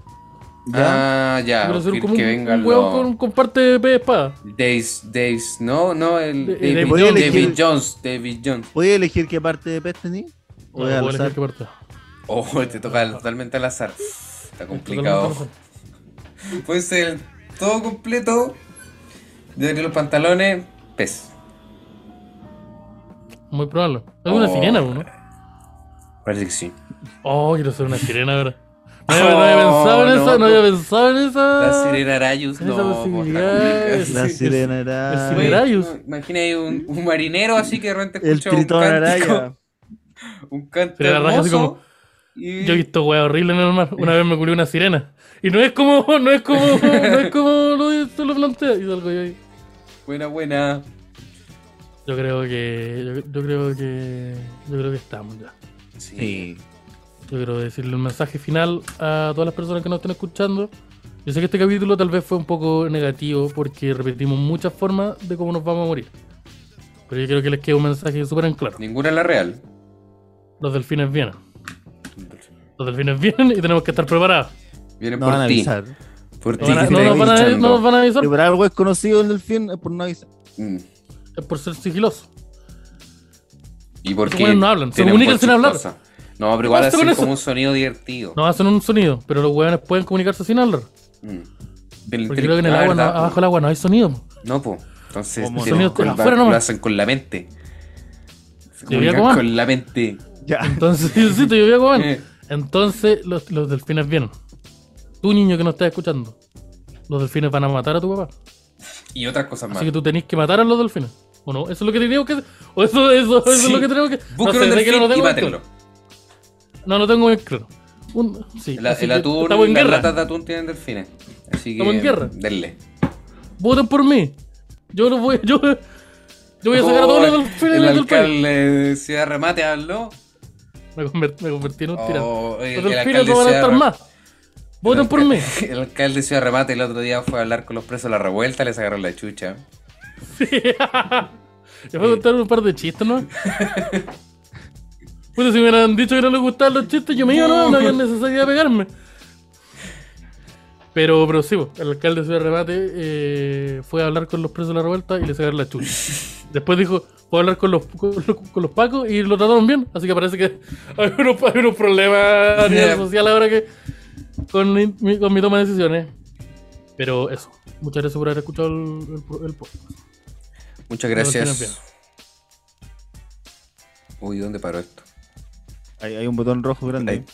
Ya. Ah, ya. Quiero ser Que, como que un, vengan un los. con, con parte de pez de espada. Days, Days, no, no, el De- David, David Jones. David Jones, David Jones. ¿Puedes elegir qué parte de pez tení? O No, puedo elegir qué parte. Oh, te toca totalmente al azar. Está complicado. Puede ser todo completo. De abrir los pantalones, pez. Muy probable. Es una Oh. sirena, ¿no? Parece que sí. Oh, quiero ser una sirena ahora. No había, no había pensado en Oh, no, esa, no había pensado en esa. La sirena Arayus, no. po, posibilidad. La Sí, sirena el Arayus. Imagina ahí un, un marinero así que de repente El escucha un tritón cántico, araya. un canto Sirena araya así hermoso. como- y- Yo he visto weas horribles en el mar. Una vez me culió una sirena. Y no es como, no es como, no es como lo, se lo plantea. Y salgo yo ahí. Buena, buena. Yo creo que, yo, yo creo que, yo creo que estamos ya. Sí. Yo quiero decirle un mensaje final a todas las personas que nos estén escuchando. Yo sé que este capítulo tal vez fue un poco negativo porque repetimos muchas formas de cómo nos vamos a morir. Pero yo quiero que les quede un mensaje súper en claro. Ninguna es la real. Los delfines vienen. Los delfines vienen y tenemos que estar preparados. Vienen No por van a ti. avisar. Por No, ti no nos van a, escuchando. no nos van a avisar Si por algo es conocido el delfín, es por no avisar. Mm. es por ser sigiloso. ¿Y por qué? no hablan, se comunican sin hablar. No, pero igual hacen eso? como un sonido divertido. No hacen un sonido, pero los hueones pueden comunicarse sin hablar. Mm. Del Porque creo que en el agua, no- ¿verdad, po? abajo del agua no hay sonido. No, pues. Entonces, ¿Cómo tienen no? con- Afuera lo nomás. hacen con la mente. Se Yo comunican comer. con la mente. Ya. Entonces, sí, te yo voy a Eh. Entonces, los, los delfines vienen. Tú, niño que no estás escuchando, los delfines van a matar a tu papá. Y otras cosas más. Así que tú tenés que matar a los delfines. ¿O no? ¿Eso es lo que tenemos que ¿O eso, eso, eso es lo que tenemos que sé, un sé que delfín no lo y mátenlo. No lo tengo claro. Un- sí, El, atún, estamos en las guerra. latas de atún tienen delfines. Así que. Estamos en guerra. Denle. Voten por mí. Yo los voy, yo, yo voy a sacar a todos los delfines el del país. alcalde de Ciudad Remate habló. Me, convert- me convertí en un tirano. Oh, el, Los el alcalde no van a estar más. Voten el por mí. El alcalde de Ciudad Remate el otro día fue a hablar con los presos de la revuelta, le sacaron la chucha. Ya voy a contar un par de chistes, ¿no? Puta, si me hubieran dicho que no les gustaban los chistes, yo me iba, ¿no? No había necesidad de pegarme. Pero, pero sí, el alcalde de Ciudad Remate eh, fue a hablar con los presos de la revuelta y le sacaron la chucha. Después dijo, fue a hablar con los, con, los- con los pacos y lo trataron bien. Así que parece que hay unos, hay unos problemas a nivel Yeah. social ahora que con mi, con mi toma de decisiones. Pero eso. Muchas gracias por haber escuchado el, el, el podcast. Muchas gracias. Uy, ¿dónde paró esto? Hay, hay un botón rojo grande. Ahí.